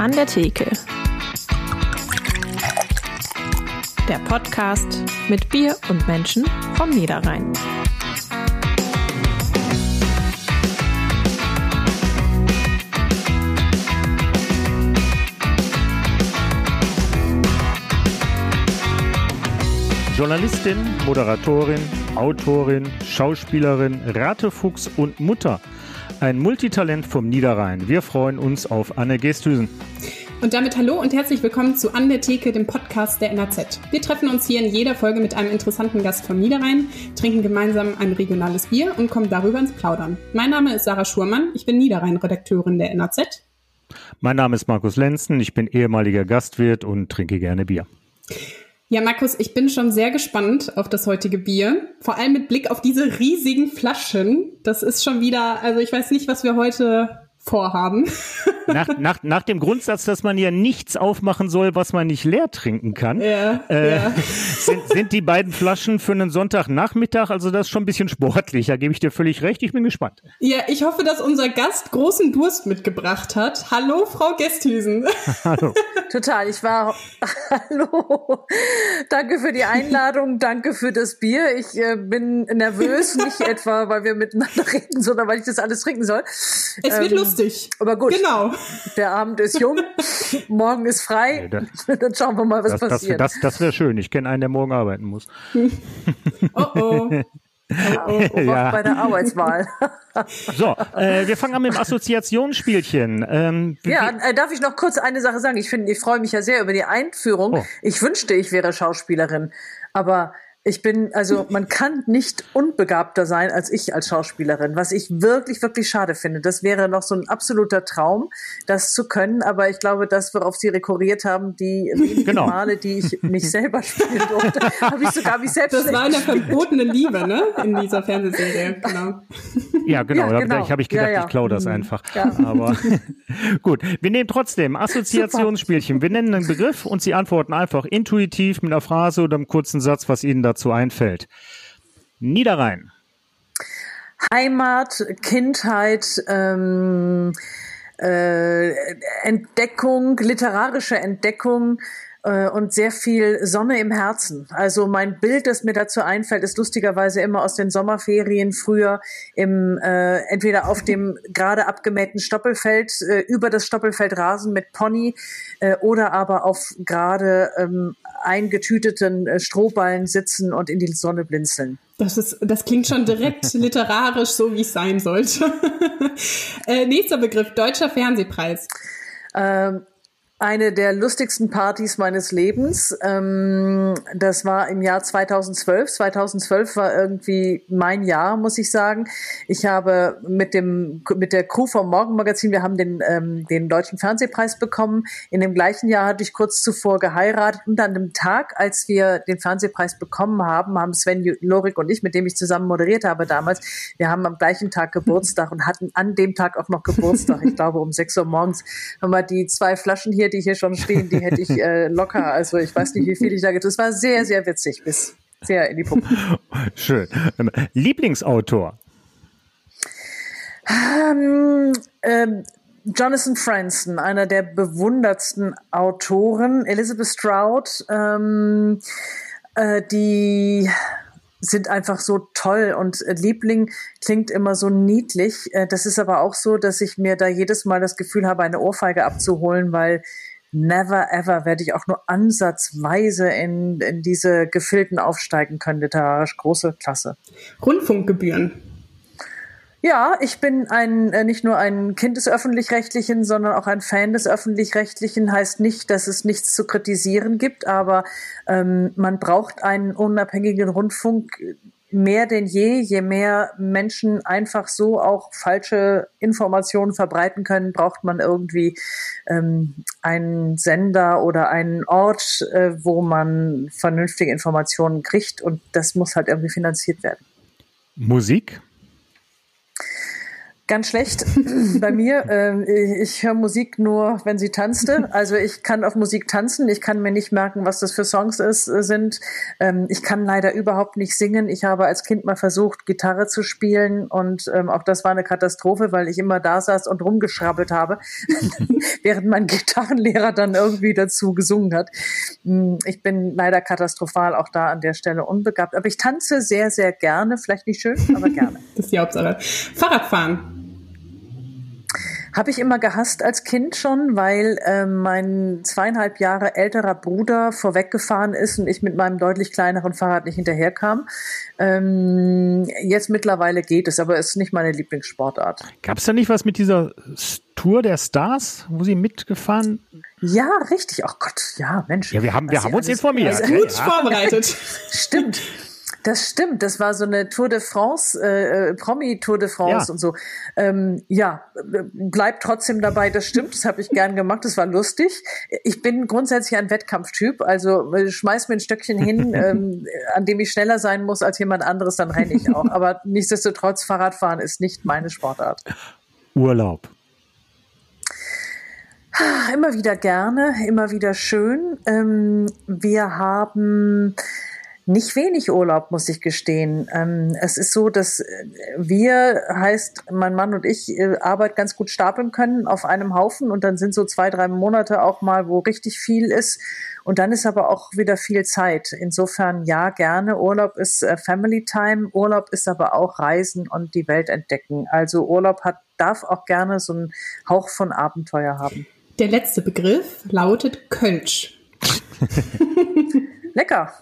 An der Theke. Der Podcast mit Bier und Menschen vom Niederrhein. Journalistin, Moderatorin, Autorin, Schauspielerin, Ratefuchs und Mutter. Ein Multitalent vom Niederrhein. Wir freuen uns auf Anne Gesthüsen. Und damit hallo und herzlich willkommen zu An der Theke, dem Podcast der NAZ. Wir treffen uns hier in jeder Folge mit einem interessanten Gast vom Niederrhein, trinken gemeinsam ein regionales Bier und kommen darüber ins Plaudern. Mein Name ist Sarah Schurmann, ich bin Niederrhein-Redakteurin der NAZ. Mein Name ist Markus Lenzen, ich bin ehemaliger Gastwirt und trinke gerne Bier. Ja, Markus, ich bin schon sehr gespannt auf das heutige Bier. Vor allem mit Blick auf diese riesigen Flaschen. Das ist schon wieder, also ich weiß nicht, was wir heute vorhaben. Nach, nach, nach dem Grundsatz, dass man ja nichts aufmachen soll, was man nicht leer trinken kann, Ja, äh, ja. sind, sind die beiden Flaschen für einen Sonntagnachmittag, also das ist schon ein bisschen sportlich, da gebe ich dir völlig recht, ich bin gespannt. Ja, ich hoffe, dass unser Gast großen Durst mitgebracht hat. Hallo, Frau Gesthüsen. Hallo. Total, ich war. Hallo. Danke für die Einladung, danke für das Bier. Ich äh, bin nervös, nicht etwa, weil wir miteinander reden, sondern weil ich das alles trinken soll. Es wird Ähm, lustig. Aber gut, Genau. der Abend ist jung, morgen ist frei. Nee, Dann schauen wir mal, was Das, das, passiert. das, das wäre schön, ich kenne einen, der morgen arbeiten muss. Oh oh. Beobacht Ja. bei der Arbeitswahl. So, äh, wir fangen an mit dem Assoziationsspielchen. Ähm, Ja, äh, darf ich noch kurz eine Sache sagen? Ich finde, ich freue mich ja sehr über die Einführung. Oh. Ich wünschte, ich wäre Schauspielerin, aber ich bin, also man kann nicht unbegabter sein als ich als Schauspielerin, was ich wirklich, wirklich schade finde. Das wäre noch so ein absoluter Traum, das zu können, aber ich glaube, das, worauf Sie rekurriert haben, die wenigen Genau. Male, die ich mich selber spielen durfte, habe ich sogar mich selbst Das war eine verbotene Liebe, ne? In dieser Fernsehserie. Genau. Ja, genau. Ja, da genau. habe ich gedacht, Ja, ja. ich klaue das Mhm. einfach. Ja. Aber gut, wir nehmen trotzdem Assoziationsspielchen. Wir nennen einen Begriff und Sie antworten einfach intuitiv mit einer Phrase oder einem kurzen Satz, was Ihnen dazu einfällt. Niederrhein. Heimat, Kindheit, ähm, äh, Entdeckung, literarische Entdeckung äh, und sehr viel Sonne im Herzen. Also mein Bild, das mir dazu einfällt, ist lustigerweise immer aus den Sommerferien früher im äh, entweder auf dem gerade abgemähten Stoppelfeld äh, über das Stoppelfeld Rasen mit Pony äh, oder aber auf gerade ähm, eingetüteten äh, Strohballen sitzen und in die Sonne blinzeln. Das, ist, das klingt schon direkt literarisch, so wie es sein sollte. äh, nächster Begriff, Deutscher Fernsehpreis. Ähm, eine der lustigsten Partys meines Lebens. Ähm, das war im Jahr 2012. 2012 war irgendwie mein Jahr, muss ich sagen. Ich habe mit dem mit der Crew vom Morgenmagazin, wir haben den ähm, den deutschen Fernsehpreis bekommen. In dem gleichen Jahr hatte ich kurz zuvor geheiratet und an dem Tag, als wir den Fernsehpreis bekommen haben, haben Sven Lorik und ich, mit dem ich zusammen moderiert habe damals, wir haben am gleichen Tag Geburtstag und hatten an dem Tag auch noch Geburtstag. Ich glaube um 6 Uhr morgens haben wir die zwei Flaschen hier, die hier schon stehen, die hätte ich äh, locker. Also ich weiß nicht, wie viel ich da getan. Es war sehr, sehr witzig, bis sehr in die Pumpe. Schön. Lieblingsautor. Ähm, ähm, Jonathan Franzen, einer der bewundertsten Autoren, Elizabeth Stroud, ähm, äh, die sind einfach so toll und äh, Liebling klingt immer so niedlich. Äh, das ist aber auch so, dass ich mir da jedes Mal das Gefühl habe, eine Ohrfeige abzuholen, weil never ever werde ich auch nur ansatzweise in, in diese Gefilden aufsteigen können, literarisch. Große Klasse. Rundfunkgebühren. Ja, ich bin ein äh, nicht nur ein Kind des öffentlich-rechtlichen, sondern auch ein Fan des öffentlich-rechtlichen. Heißt nicht, dass es nichts zu kritisieren gibt, aber ähm, man braucht einen unabhängigen Rundfunk mehr denn je. Je mehr Menschen einfach so auch falsche Informationen verbreiten können, braucht man irgendwie ähm, einen Sender oder einen Ort, äh, wo man vernünftige Informationen kriegt und das muss halt irgendwie finanziert werden. Musik. Ganz schlecht bei mir. Ähm, ich höre Musik nur, wenn sie tanzte. Also ich kann auf Musik tanzen. Ich kann mir nicht merken, was das für Songs ist, äh, sind. Ähm, ich kann leider überhaupt nicht singen. Ich habe als Kind mal versucht, Gitarre zu spielen und ähm, auch das war eine Katastrophe, weil ich immer da saß und rumgeschrabbelt habe, während mein Gitarrenlehrer dann irgendwie dazu gesungen hat. Hm, ich bin leider katastrophal auch da an der Stelle unbegabt. Aber ich tanze sehr, sehr gerne. Vielleicht nicht schön, aber gerne. das ist die Hauptsache. Fahrradfahren. Habe ich immer gehasst als Kind schon, weil äh, mein zweieinhalb Jahre älterer Bruder vorweggefahren ist und ich mit meinem deutlich kleineren Fahrrad nicht hinterherkam. Ähm, jetzt mittlerweile geht es, aber es ist nicht meine Lieblingssportart. Gab es da nicht was mit dieser Tour der Stars, wo sie mitgefahren? Ja, richtig. Oh Gott, ja, Mensch. Ja, wir haben, wir haben uns informiert. Gut ja. vorbereitet. Stimmt. Das stimmt, das war so eine Tour de France, äh, äh, Promi-Tour de France ja. und so. Ähm, ja, bleibt trotzdem dabei, das stimmt, das habe ich gern gemacht, das war lustig. Ich bin grundsätzlich ein Wettkampftyp, also äh, schmeiß mir ein Stöckchen hin, ähm, an dem ich schneller sein muss als jemand anderes, dann renne ich auch. Aber nichtsdestotrotz, Fahrradfahren ist nicht meine Sportart. Urlaub. Immer wieder gerne, immer wieder schön. Ähm, wir haben nicht wenig Urlaub, muss ich gestehen. Ähm, es ist so, dass wir, heißt mein Mann und ich, äh, Arbeit ganz gut stapeln können auf einem Haufen und dann sind so zwei, drei Monate auch mal, wo richtig viel ist. Und dann ist aber auch wieder viel Zeit. Insofern ja, gerne. Urlaub ist äh, Family Time. Urlaub ist aber auch Reisen und die Welt entdecken. Also Urlaub hat, darf auch gerne so einen Hauch von Abenteuer haben. Der letzte Begriff lautet Kölsch. Lecker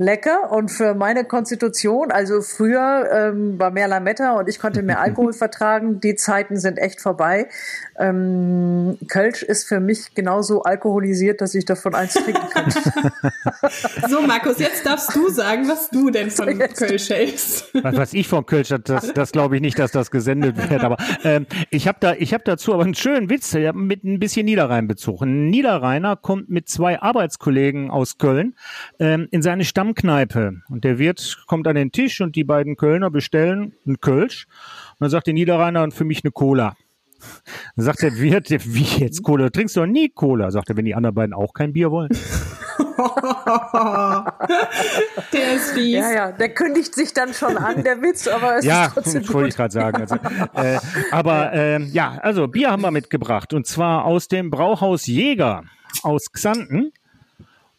lecker und für meine Konstitution, also früher ähm, war mehr Lametta und ich konnte mehr Alkohol vertragen, die Zeiten sind echt vorbei. Ähm, Kölsch ist für mich genauso alkoholisiert, dass ich davon eins trinken kann. so, Markus, jetzt darfst du sagen, was du denn von Kölsch hältst. Was, was ich von Kölsch, das, das glaube ich nicht, dass das gesendet wird. Aber ähm, ich habe da, ich habe dazu aber einen schönen Witz mit ein bisschen Niederrhein-Bezug. Ein Niederrheiner kommt mit zwei Arbeitskollegen aus Köln ähm, in seine Stammkneipe und der Wirt kommt an den Tisch und die beiden Kölner bestellen einen Kölsch. Und dann sagt der Niederrheiner und für mich eine Cola. Dann sagt der Wirt, wie jetzt Cola? Trinkst du doch nie Cola? Sagt er, wenn die anderen beiden auch kein Bier wollen. der ist fies. Ja, ja, der kündigt sich dann schon an, der Witz, aber es ja, ist trotzdem Ja, wollte ich gerade sagen. Also, äh, aber äh, ja, also Bier haben wir mitgebracht und zwar aus dem Brauhaus Jäger aus Xanten.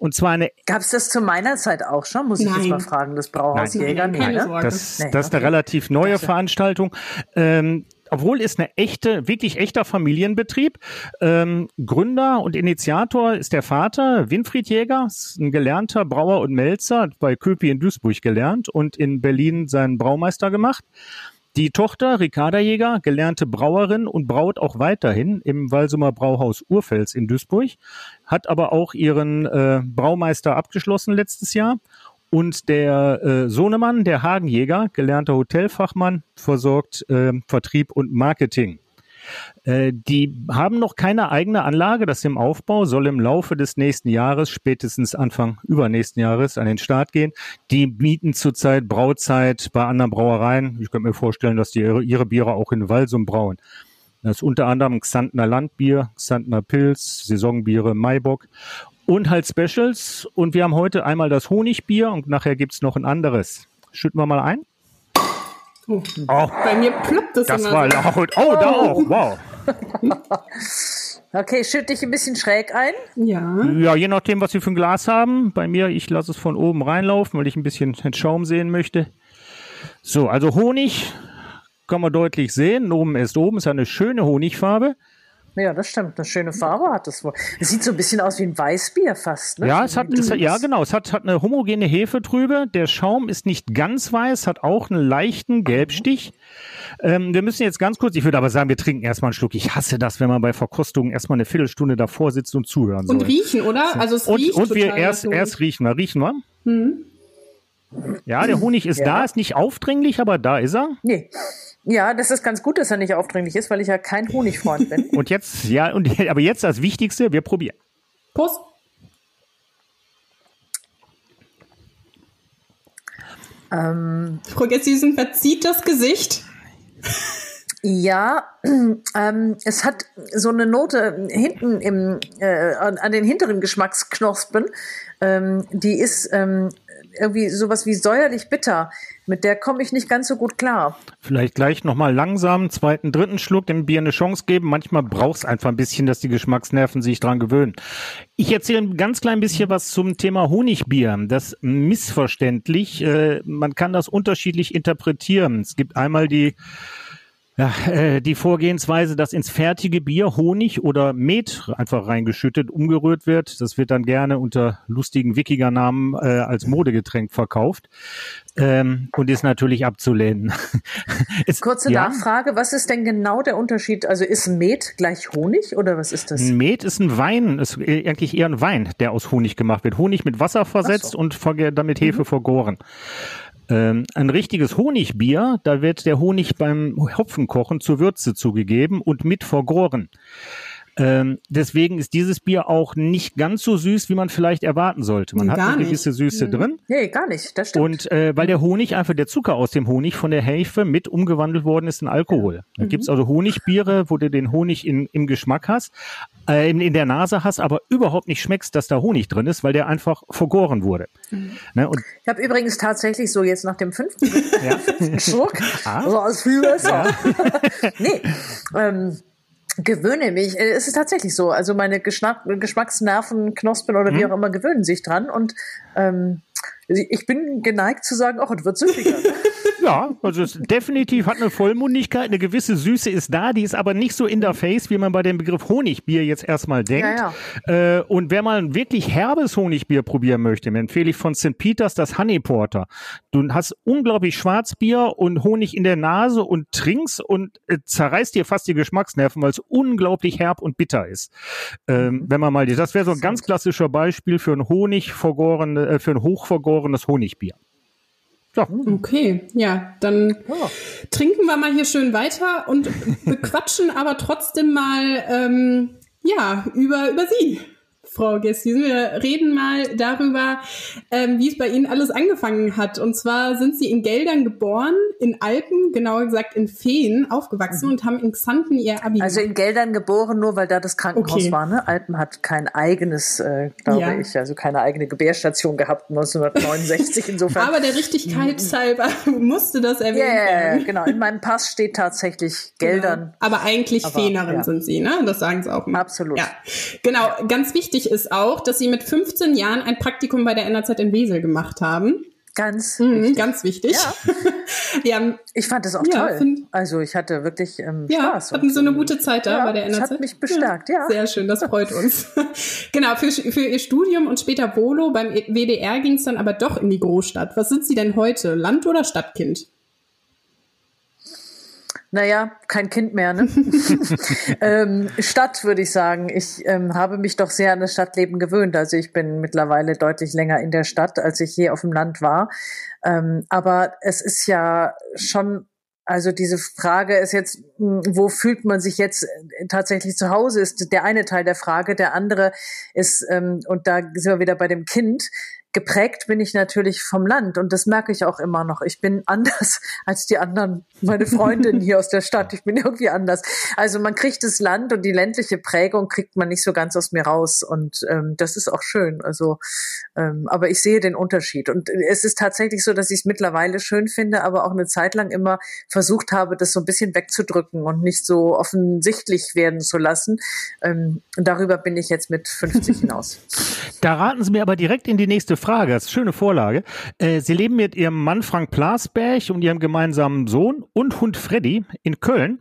Und zwar eine. Gab es das zu meiner Zeit auch schon? Muss ich Nein. jetzt mal fragen, das Brauhaus Nein. Jäger? Nein, ne? das, das ist eine relativ neue Veranstaltung. Ähm, obwohl ist eine echte, wirklich echter Familienbetrieb. Ähm, Gründer und Initiator ist der Vater, Winfried Jäger, ist ein gelernter Brauer und Melzer, hat bei Köpi in Duisburg gelernt und in Berlin seinen Braumeister gemacht. Die Tochter, Ricarda Jäger, gelernte Brauerin und braut auch weiterhin im Walsumer Brauhaus Urfels in Duisburg, hat aber auch ihren äh, Braumeister abgeschlossen letztes Jahr und der äh, Sohnemann, der Hagenjäger, gelernter Hotelfachmann, versorgt äh, Vertrieb und Marketing. Äh, die haben noch keine eigene Anlage, das im Aufbau, soll im Laufe des nächsten Jahres, spätestens Anfang übernächsten Jahres, an den Start gehen. Die bieten zurzeit Brauzeit bei anderen Brauereien. Ich könnte mir vorstellen, dass die ihre, ihre Biere auch in Walsum brauen. Das ist unter anderem Xantner Landbier, Xantner Pilz, Saisonbiere Maibock und halt Specials. Und wir haben heute einmal das Honigbier und nachher gibt's noch ein anderes. Schütten wir mal ein. Oh. Oh. Bei mir ploppt es Das war laut. Oh, da auch. Wow. Okay, schütte ich ein bisschen schräg ein. Ja. Ja, je nachdem, was wir für ein Glas haben. Bei mir, ich lasse es von oben reinlaufen, weil ich ein bisschen den Schaum sehen möchte. So, also Honig kann man deutlich sehen. Oben ist oben, ist eine schöne Honigfarbe. Ja, das stimmt. Eine schöne Farbe hat es wohl. Es sieht so ein bisschen aus wie ein Weißbier fast. Ne? Ja, es hat, es hat, ja genau. Es hat, hat eine homogene Hefe drüber. Der Schaum ist nicht ganz weiß, hat auch einen leichten Gelbstich. Ähm, wir müssen jetzt ganz kurz, ich würde aber sagen, wir trinken erstmal einen Schluck. Ich hasse das, wenn man bei Verkostungen erstmal eine Viertelstunde davor sitzt und zuhören soll. Und riechen, oder? Also es und, riecht Und wir erst, erst riechen wir. Riechen wir? Mhm. Ja, der Honig ist ja. da, ist nicht aufdringlich, aber da ist er. Nee. Ja, das ist ganz gut, dass er nicht aufdringlich ist, weil ich ja kein Honigfreund bin. und jetzt, ja, und aber jetzt das Wichtigste, wir probieren. Prost. Ähm, Frau Gessisen verzieht das Gesicht. Ja, ähm, es hat so eine Note hinten im, äh, an, an den hinteren Geschmacksknospen. Ähm, die ist ähm, irgendwie sowas wie säuerlich bitter. Mit der komme ich nicht ganz so gut klar. Vielleicht gleich nochmal langsam, zweiten, dritten Schluck dem Bier eine Chance geben. Manchmal braucht es einfach ein bisschen, dass die Geschmacksnerven sich dran gewöhnen. Ich erzähle ein ganz klein bisschen was zum Thema Honigbier. Das missverständlich. Äh, man kann das unterschiedlich interpretieren. Es gibt einmal die ja, äh, die Vorgehensweise, dass ins fertige Bier Honig oder Met einfach reingeschüttet, umgerührt wird. Das wird dann gerne unter lustigen Wikinger-Namen äh, als Modegetränk verkauft ähm, und ist natürlich abzulehnen. es, Kurze ja, Nachfrage, was ist denn genau der Unterschied? Also ist Met gleich Honig oder was ist das? Met ist ein Wein, ist eigentlich eher ein Wein, der aus Honig gemacht wird. Honig mit Wasser versetzt so. und damit Hefe mhm. vergoren. Ähm, ein richtiges Honigbier, da wird der Honig beim Hopfenkochen zur Würze zugegeben und mit vergoren. Ähm, deswegen ist dieses Bier auch nicht ganz so süß, wie man vielleicht erwarten sollte. Man gar hat eine gewisse Süße mhm. drin. Nee, gar nicht, das stimmt. Und äh, weil der Honig, einfach der Zucker aus dem Honig von der Hefe mit umgewandelt worden ist in Alkohol. Da mhm. gibt's also Honigbiere, wo du den Honig in, im Geschmack hast, äh, in, in der Nase hast, aber überhaupt nicht schmeckst, dass da Honig drin ist, weil der einfach vergoren wurde. Mhm. Ne? Ich habe übrigens tatsächlich so jetzt nach dem fünften, ja? Schluck, ah. so als viel besser. Ja. nee, ähm, gewöhne mich. Äh, es ist tatsächlich so. Also meine Geschmack, Geschmacksnerven, Knospen oder wie hm. auch immer gewöhnen sich dran und ähm, ich bin geneigt zu sagen, ach, es wird süffiger. ja, also es definitiv hat eine Vollmundigkeit, eine gewisse Süße ist da, die ist aber nicht so in der Face, wie man bei dem Begriff Honigbier jetzt erstmal denkt. Ja, ja. Äh, und wer mal ein wirklich herbes Honigbier probieren möchte, empfehle ich von St. Peters das Honey Porter. Du hast unglaublich Schwarzbier und Honig in der Nase und trinkst und äh, zerreißt dir fast die Geschmacksnerven, weil es unglaublich herb und bitter ist. Ähm, mhm. Wenn man mal, das wäre so ein ganz klassischer Beispiel für ein Honig vergorene, äh, für ein hochvergorenes Honigbier. So. Okay, ja, dann oh. trinken wir mal hier schön weiter und bequatschen aber trotzdem mal ähm, ja über über Sie. Frau Gestisen. Wir reden mal darüber, ähm, wie es bei Ihnen alles angefangen hat. Und zwar sind Sie in Geldern geboren, in Alpen, genauer gesagt in Feen, aufgewachsen mhm. und haben in Xanten Ihr Abi Also in Geldern geboren, nur weil da das Krankenhaus okay. war. Ne? Alpen hat kein eigenes, äh, glaube ja. ich, also keine eigene Gebärstation gehabt 1969 insofern. Aber der Richtigkeit halber musste das erwähnt yeah, werden. genau. In meinem Pass steht tatsächlich Geldern. Genau. Aber eigentlich Aber, Feenerin ja. sind Sie, ne? Das sagen Sie auch mal. Absolut. Ja. Genau. Ganz wichtig wichtig ist auch, dass Sie mit 15 Jahren ein Praktikum bei der NAZ in Wesel gemacht haben. Ganz, mhm, wichtig. ganz wichtig. Ja. ja. Ich fand das auch ja, toll. Find, also ich hatte wirklich ähm, ja, Spaß. Hatten so eine gute Zeit da ja, bei der NAZ. Das hat mich bestärkt, ja. Sehr schön, das freut uns. genau, für, für Ihr Studium und später Volo beim WDR ging es dann aber doch in die Großstadt. Was sind Sie denn heute, Land- oder Stadtkind? Naja, kein Kind mehr, ne? ähm, Stadt, würde ich sagen. Ich ähm, habe mich doch sehr an das Stadtleben gewöhnt. Also ich bin mittlerweile deutlich länger in der Stadt, als ich je auf dem Land war. Ähm, aber es ist ja schon also diese Frage ist jetzt, hm, wo fühlt man sich jetzt äh, tatsächlich zu Hause, ist der eine Teil der Frage. Der andere ist, ähm, und da sind wir wieder bei dem Kind, geprägt bin ich natürlich vom Land und das merke ich auch immer noch. Ich bin anders als die anderen, meine Freundinnen hier aus der Stadt. Ich bin irgendwie anders. Also man kriegt das Land und die ländliche Prägung kriegt man nicht so ganz aus mir raus und ähm, das ist auch schön. Also, ähm, aber ich sehe den Unterschied und es ist tatsächlich so, dass ich es mittlerweile schön finde, aber auch eine Zeit lang immer versucht habe, das so ein bisschen wegzudrücken und nicht so offensichtlich werden zu lassen. Ähm, darüber bin ich jetzt mit 50 hinaus. Da raten Sie mir aber direkt in die nächste Frage, das ist eine schöne Vorlage. Äh, Sie leben mit Ihrem Mann Frank Plasberg und Ihrem gemeinsamen Sohn und Hund Freddy in Köln.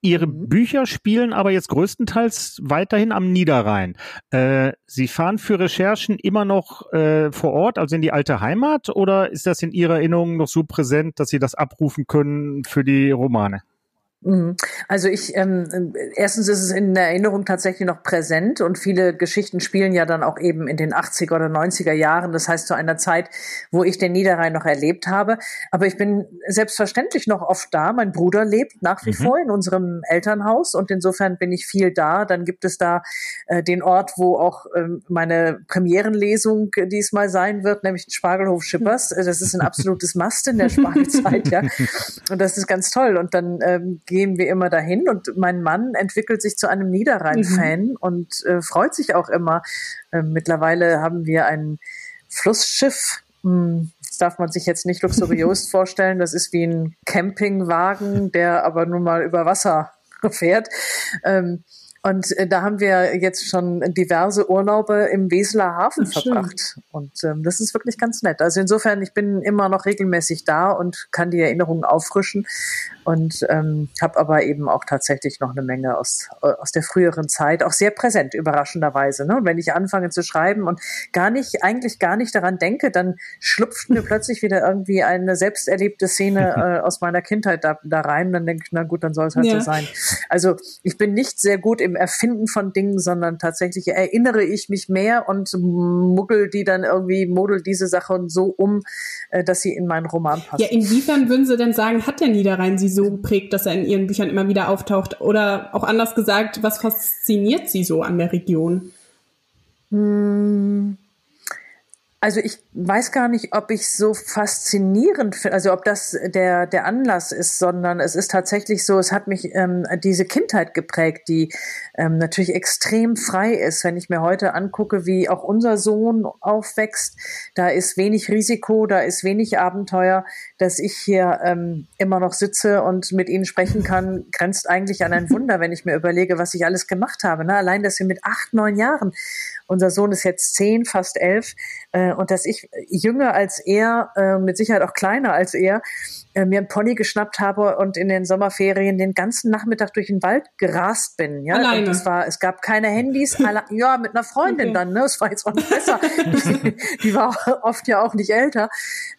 Ihre mhm. Bücher spielen aber jetzt größtenteils weiterhin am Niederrhein. Äh, Sie fahren für Recherchen immer noch äh, vor Ort, also in die alte Heimat, oder ist das in Ihrer Erinnerung noch so präsent, dass Sie das abrufen können für die Romane? Mhm. Also ich, ähm, erstens ist es in der Erinnerung tatsächlich noch präsent und viele Geschichten spielen ja dann auch eben in den 80er oder 90er Jahren, das heißt zu einer Zeit, wo ich den Niederrhein noch erlebt habe. Aber ich bin selbstverständlich noch oft da. Mein Bruder lebt nach wie mhm. vor in unserem Elternhaus und insofern bin ich viel da. Dann gibt es da äh, den Ort, wo auch ähm, meine Premierenlesung diesmal sein wird, nämlich den Spargelhof Schippers. Das ist ein absolutes Must in der Spargelzeit, ja. Und das ist ganz toll. Und dann ähm, gehen wir immer dahin und mein Mann entwickelt sich zu einem Niederrhein-Fan mhm. und äh, freut sich auch immer. Äh, mittlerweile haben wir ein Flussschiff. Hm, das darf man sich jetzt nicht luxuriös vorstellen. Das ist wie ein Campingwagen, der aber nun mal über Wasser fährt. Ähm, und äh, da haben wir jetzt schon diverse Urlaube im Weseler Hafen Ach, verbracht. Und ähm, das ist wirklich ganz nett. Also insofern, ich bin immer noch regelmäßig da und kann die Erinnerungen auffrischen und ähm, habe aber eben auch tatsächlich noch eine Menge aus, aus der früheren Zeit, auch sehr präsent, überraschenderweise. Ne? Und wenn ich anfange zu schreiben und gar nicht, eigentlich gar nicht daran denke, dann schlupft mir plötzlich wieder irgendwie eine selbst erlebte Szene äh, aus meiner Kindheit da, da rein. Dann denke ich, na gut, dann soll es halt ja. so sein. Also ich bin nicht sehr gut im Erfinden von Dingen, sondern tatsächlich erinnere ich mich mehr und muggel die dann irgendwie, model diese Sachen so um, äh, dass sie in meinen Roman passen. Ja, inwiefern würden Sie denn sagen, hat der Niederrhein Sie so geprägt, dass er in Ihren Büchern immer wieder auftaucht? Oder auch anders gesagt, was fasziniert Sie so an der Region? Hm. Also ich weiß gar nicht, ob ich so faszinierend finde, also ob das der, der Anlass ist, sondern es ist tatsächlich so, es hat mich ähm, diese Kindheit geprägt, die ähm, natürlich extrem frei ist. Wenn ich mir heute angucke, wie auch unser Sohn aufwächst, da ist wenig Risiko, da ist wenig Abenteuer, dass ich hier ähm, immer noch sitze und mit ihnen sprechen kann, grenzt eigentlich an ein Wunder, wenn ich mir überlege, was ich alles gemacht habe. Ne? Allein, dass wir mit acht, neun Jahren unser Sohn ist jetzt zehn, fast elf, äh, und dass ich jünger als er, äh, mit Sicherheit auch kleiner als er, äh, mir ein Pony geschnappt habe und in den Sommerferien den ganzen Nachmittag durch den Wald gerast bin. Ja, Alleine. Und es war, es gab keine Handys, alle, ja, mit einer Freundin okay. dann, ne? Es war jetzt auch nicht besser. die, die war oft ja auch nicht älter.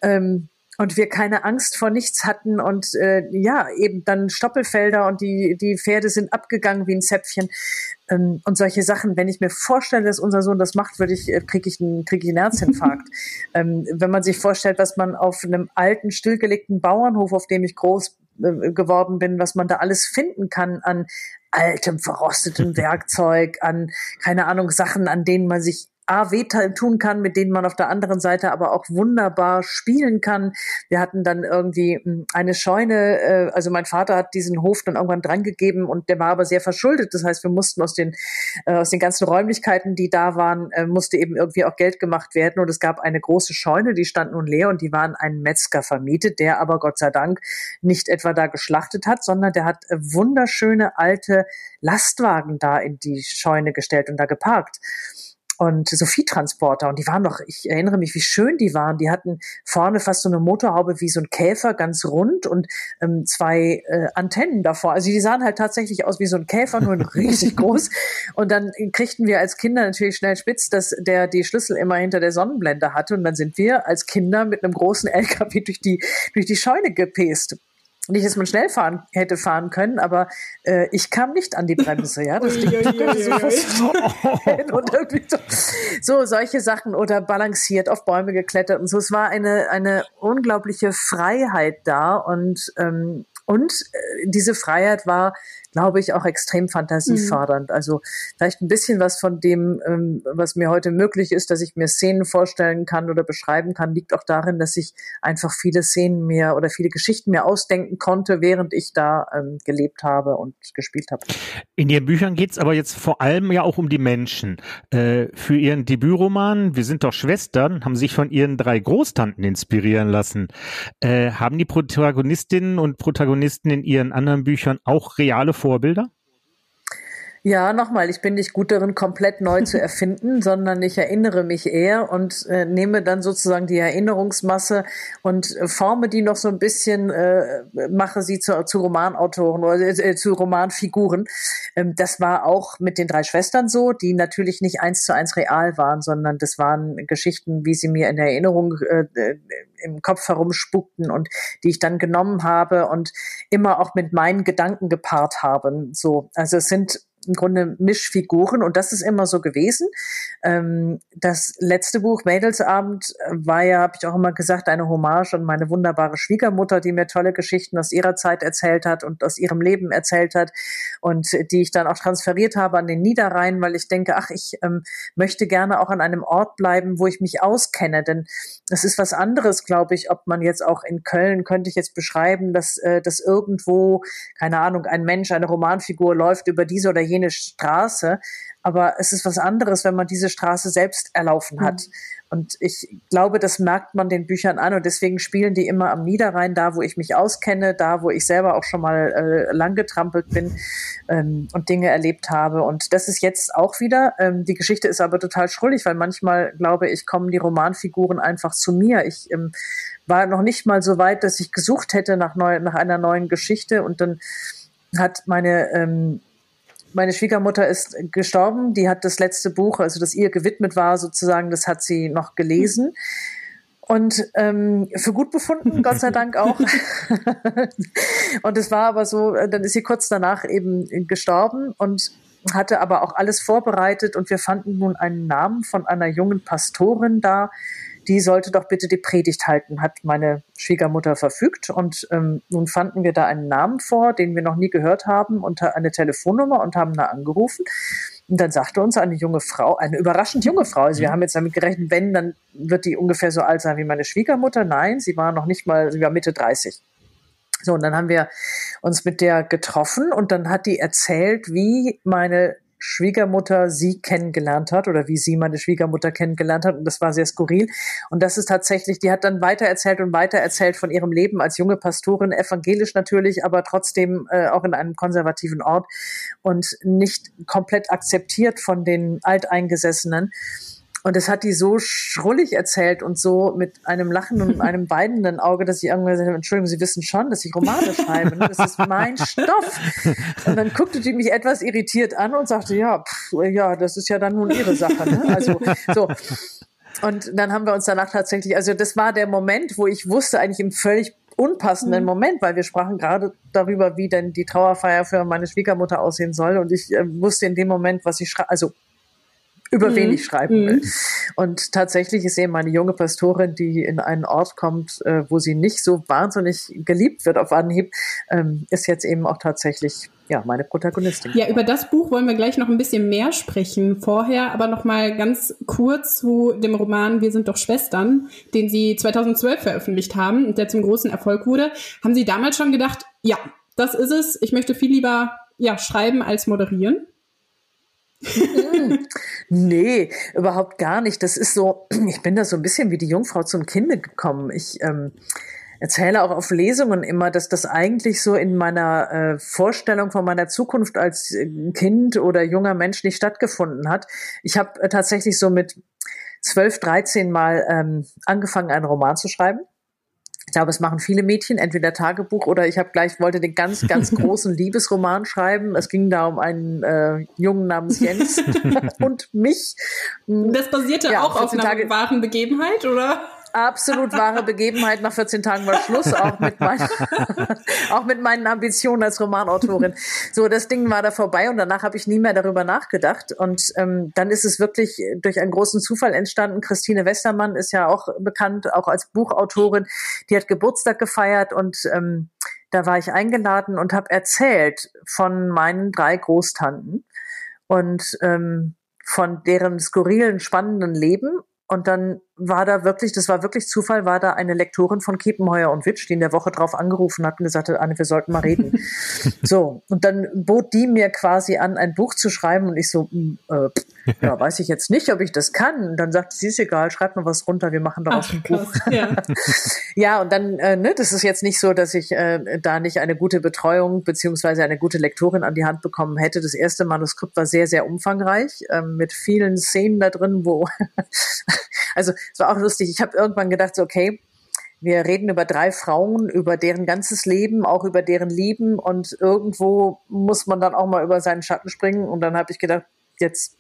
Ähm, und wir keine Angst vor nichts hatten und äh, ja, eben dann Stoppelfelder und die, die Pferde sind abgegangen wie ein Zäpfchen ähm, und solche Sachen. Wenn ich mir vorstelle, dass unser Sohn das macht, würde ich, äh, kriege ich einen, krieg ich einen Herzinfarkt. ähm, wenn man sich vorstellt, was man auf einem alten, stillgelegten Bauernhof, auf dem ich groß äh, geworden bin, was man da alles finden kann an altem, verrostetem Werkzeug, an, keine Ahnung, Sachen, an denen man sich A, weh tun kann, mit denen man auf der anderen Seite aber auch wunderbar spielen kann. Wir hatten dann irgendwie hm, eine Scheune, äh, also mein Vater hat diesen Hof dann irgendwann drangegeben und der war aber sehr verschuldet. Das heißt, wir mussten aus den, äh, aus den ganzen Räumlichkeiten, die da waren, äh, musste eben irgendwie auch Geld gemacht werden. Und es gab eine große Scheune, die stand nun leer und die waren einen Metzger vermietet, der aber Gott sei Dank nicht etwa da geschlachtet hat, sondern der hat wunderschöne alte Lastwagen da in die Scheune gestellt und da geparkt und so Viehtransporter. Und die waren doch, ich erinnere mich, wie schön die waren. Die hatten vorne fast so eine Motorhaube wie so ein Käfer, ganz rund und ähm, zwei äh, Antennen davor. Also die sahen halt tatsächlich aus wie so ein Käfer, nur riesig groß. Und dann kriegten wir als Kinder natürlich schnell spitz, dass der die Schlüssel immer hinter der Sonnenblende hatte. Und dann sind wir als Kinder mit einem großen LKW durch die, durch die Scheune gepest nicht, dass man schnell fahren hätte fahren können, aber äh, ich kam nicht an die Bremse, ja. Das Ding so, und irgendwie so, so solche Sachen oder balanciert auf Bäume geklettert und so. Es war eine eine unglaubliche Freiheit da und ähm, und äh, diese Freiheit war glaube ich, auch extrem fantasiefördernd. Mhm. Also vielleicht ein bisschen was von dem, ähm, was mir heute möglich ist, dass ich mir Szenen vorstellen kann oder beschreiben kann, liegt auch darin, dass ich einfach viele Szenen mir oder viele Geschichten mir ausdenken konnte, während ich da ähm, gelebt habe und gespielt habe. In Ihren Büchern geht es aber jetzt vor allem ja auch um die Menschen. Äh, für Ihren Debütroman Wir sind doch Schwestern haben sich von Ihren drei Großtanten inspirieren lassen. Äh, haben die Protagonistinnen und Protagonisten in Ihren anderen Büchern auch reale Vorbilder? Ja, nochmal, ich bin nicht gut darin, komplett neu zu erfinden, sondern ich erinnere mich eher und äh, nehme dann sozusagen die Erinnerungsmasse und äh, forme die noch so ein bisschen, äh, mache sie zu, zu Romanautoren oder äh, zu Romanfiguren. Ähm, das war auch mit den drei Schwestern so, die natürlich nicht eins zu eins real waren, sondern das waren Geschichten, wie sie mir in Erinnerung äh, äh im Kopf herumspukten und die ich dann genommen habe und immer auch mit meinen Gedanken gepaart habe. So, also es sind im Grunde Mischfiguren und das ist immer so gewesen. Ähm, das letzte Buch, Mädelsabend, war ja, habe ich auch immer gesagt, eine Hommage an meine wunderbare Schwiegermutter, die mir tolle Geschichten aus ihrer Zeit erzählt hat und aus ihrem Leben erzählt hat und die ich dann auch transferiert habe an den Niederrhein, weil ich denke, ach, ich ähm, möchte gerne auch an einem Ort bleiben, wo ich mich auskenne, denn es ist was anderes, glaube ich, ob man jetzt auch in Köln, könnte ich jetzt beschreiben, dass, äh, dass irgendwo, keine Ahnung, ein Mensch, eine Romanfigur läuft über diese oder jene Straße. Aber es ist was anderes, wenn man diese Straße selbst erlaufen hat. Mhm. Und ich glaube, das merkt man den Büchern an und deswegen spielen die immer am Niederrhein, da wo ich mich auskenne, da wo ich selber auch schon mal äh, lang getrampelt bin ähm, und Dinge erlebt habe. Und das ist jetzt auch wieder. Ähm, die Geschichte ist aber total schrullig, weil manchmal glaube ich, kommen die Romanfiguren einfach zu mir. Ich ähm, war noch nicht mal so weit, dass ich gesucht hätte nach, neu, nach einer neuen Geschichte und dann hat meine ähm, meine Schwiegermutter ist gestorben. Die hat das letzte Buch, also das ihr gewidmet war, sozusagen, das hat sie noch gelesen. Und ähm, für gut befunden, Gott sei Dank auch. und es war aber so, äh, dann ist sie kurz danach eben gestorben und hatte aber auch alles vorbereitet und wir fanden nun einen Namen von einer jungen Pastorin da, die sollte doch bitte die Predigt halten, hat meine Schwiegermutter verfügt. Und ähm, nun fanden wir da einen Namen vor, den wir noch nie gehört haben, und eine Telefonnummer und haben da angerufen. Und dann sagte uns eine junge Frau, eine überraschend junge Frau, also wir mhm. haben jetzt damit gerechnet, wenn, dann wird die ungefähr so alt sein wie meine Schwiegermutter. Nein, sie war noch nicht mal, sie war Mitte 30. So, und dann haben wir uns mit der getroffen und dann hat die erzählt, wie meine Schwiegermutter sie kennengelernt hat oder wie sie meine Schwiegermutter kennengelernt hat. Und das war sehr skurril. Und das ist tatsächlich, die hat dann weitererzählt und weitererzählt von ihrem Leben als junge Pastorin, evangelisch natürlich, aber trotzdem äh, auch in einem konservativen Ort und nicht komplett akzeptiert von den Alteingesessenen. Und das hat die so schrullig erzählt und so mit einem Lachen und einem weinenden Auge, dass ich irgendwann gesagt habe, Entschuldigung, Sie wissen schon, dass ich Romane schreibe. Ne? Das ist mein Stoff. Und dann guckte die mich etwas irritiert an und sagte, ja, pff, ja, das ist ja dann nun Ihre Sache. Ne? Also so. Und dann haben wir uns danach tatsächlich, also das war der Moment, wo ich wusste, eigentlich im völlig unpassenden mhm. Moment, weil wir sprachen gerade darüber, wie denn die Trauerfeier für meine Schwiegermutter aussehen soll. Und ich äh, wusste in dem Moment, was ich schreibe, also über mhm. wen ich schreiben will. Mhm. Und tatsächlich ist eben eine junge Pastorin, die in einen Ort kommt, äh, wo sie nicht so wahnsinnig geliebt wird auf Anhieb, ähm, ist jetzt eben auch tatsächlich ja, meine Protagonistin. Ja, über das Buch wollen wir gleich noch ein bisschen mehr sprechen. Vorher aber noch mal ganz kurz zu dem Roman Wir sind doch Schwestern, den Sie 2012 veröffentlicht haben und der zum großen Erfolg wurde. Haben Sie damals schon gedacht, ja, das ist es. Ich möchte viel lieber ja, schreiben als moderieren? nee, überhaupt gar nicht. Das ist so, ich bin da so ein bisschen wie die Jungfrau zum Kinde gekommen. Ich ähm, erzähle auch auf Lesungen immer, dass das eigentlich so in meiner äh, Vorstellung von meiner Zukunft als äh, Kind oder junger Mensch nicht stattgefunden hat. Ich habe äh, tatsächlich so mit zwölf, dreizehn Mal ähm, angefangen, einen Roman zu schreiben ich glaube, es machen viele Mädchen, entweder Tagebuch oder ich habe gleich wollte den ganz, ganz großen Liebesroman schreiben. Es ging da um einen äh, Jungen namens Jens und mich. Das basierte ja, auch auf einer wahren Begebenheit, oder? Absolut wahre Begebenheit. Nach 14 Tagen war Schluss, auch mit, mein, auch mit meinen Ambitionen als Romanautorin. So, das Ding war da vorbei und danach habe ich nie mehr darüber nachgedacht. Und ähm, dann ist es wirklich durch einen großen Zufall entstanden. Christine Westermann ist ja auch bekannt, auch als Buchautorin. Die hat Geburtstag gefeiert und ähm, da war ich eingeladen und habe erzählt von meinen drei Großtanten und ähm, von deren skurrilen, spannenden Leben. Und dann war da wirklich, das war wirklich Zufall, war da eine Lektorin von Kiepenheuer und Witsch, die in der Woche drauf angerufen hat und gesagt hat, Anne, wir sollten mal reden. so, und dann bot die mir quasi an, ein Buch zu schreiben und ich so, hm, äh, ja, weiß ich jetzt nicht, ob ich das kann. Und dann sagte sie, ist egal, schreib mal was runter, wir machen daraus Ach, ein Buch. Ja. ja, und dann, äh, ne, das ist jetzt nicht so, dass ich äh, da nicht eine gute Betreuung beziehungsweise eine gute Lektorin an die Hand bekommen hätte. Das erste Manuskript war sehr, sehr umfangreich, äh, mit vielen Szenen da drin, wo, also es war auch lustig. Ich habe irgendwann gedacht, so, okay, wir reden über drei Frauen, über deren ganzes Leben, auch über deren Lieben und irgendwo muss man dann auch mal über seinen Schatten springen. Und dann habe ich gedacht, jetzt,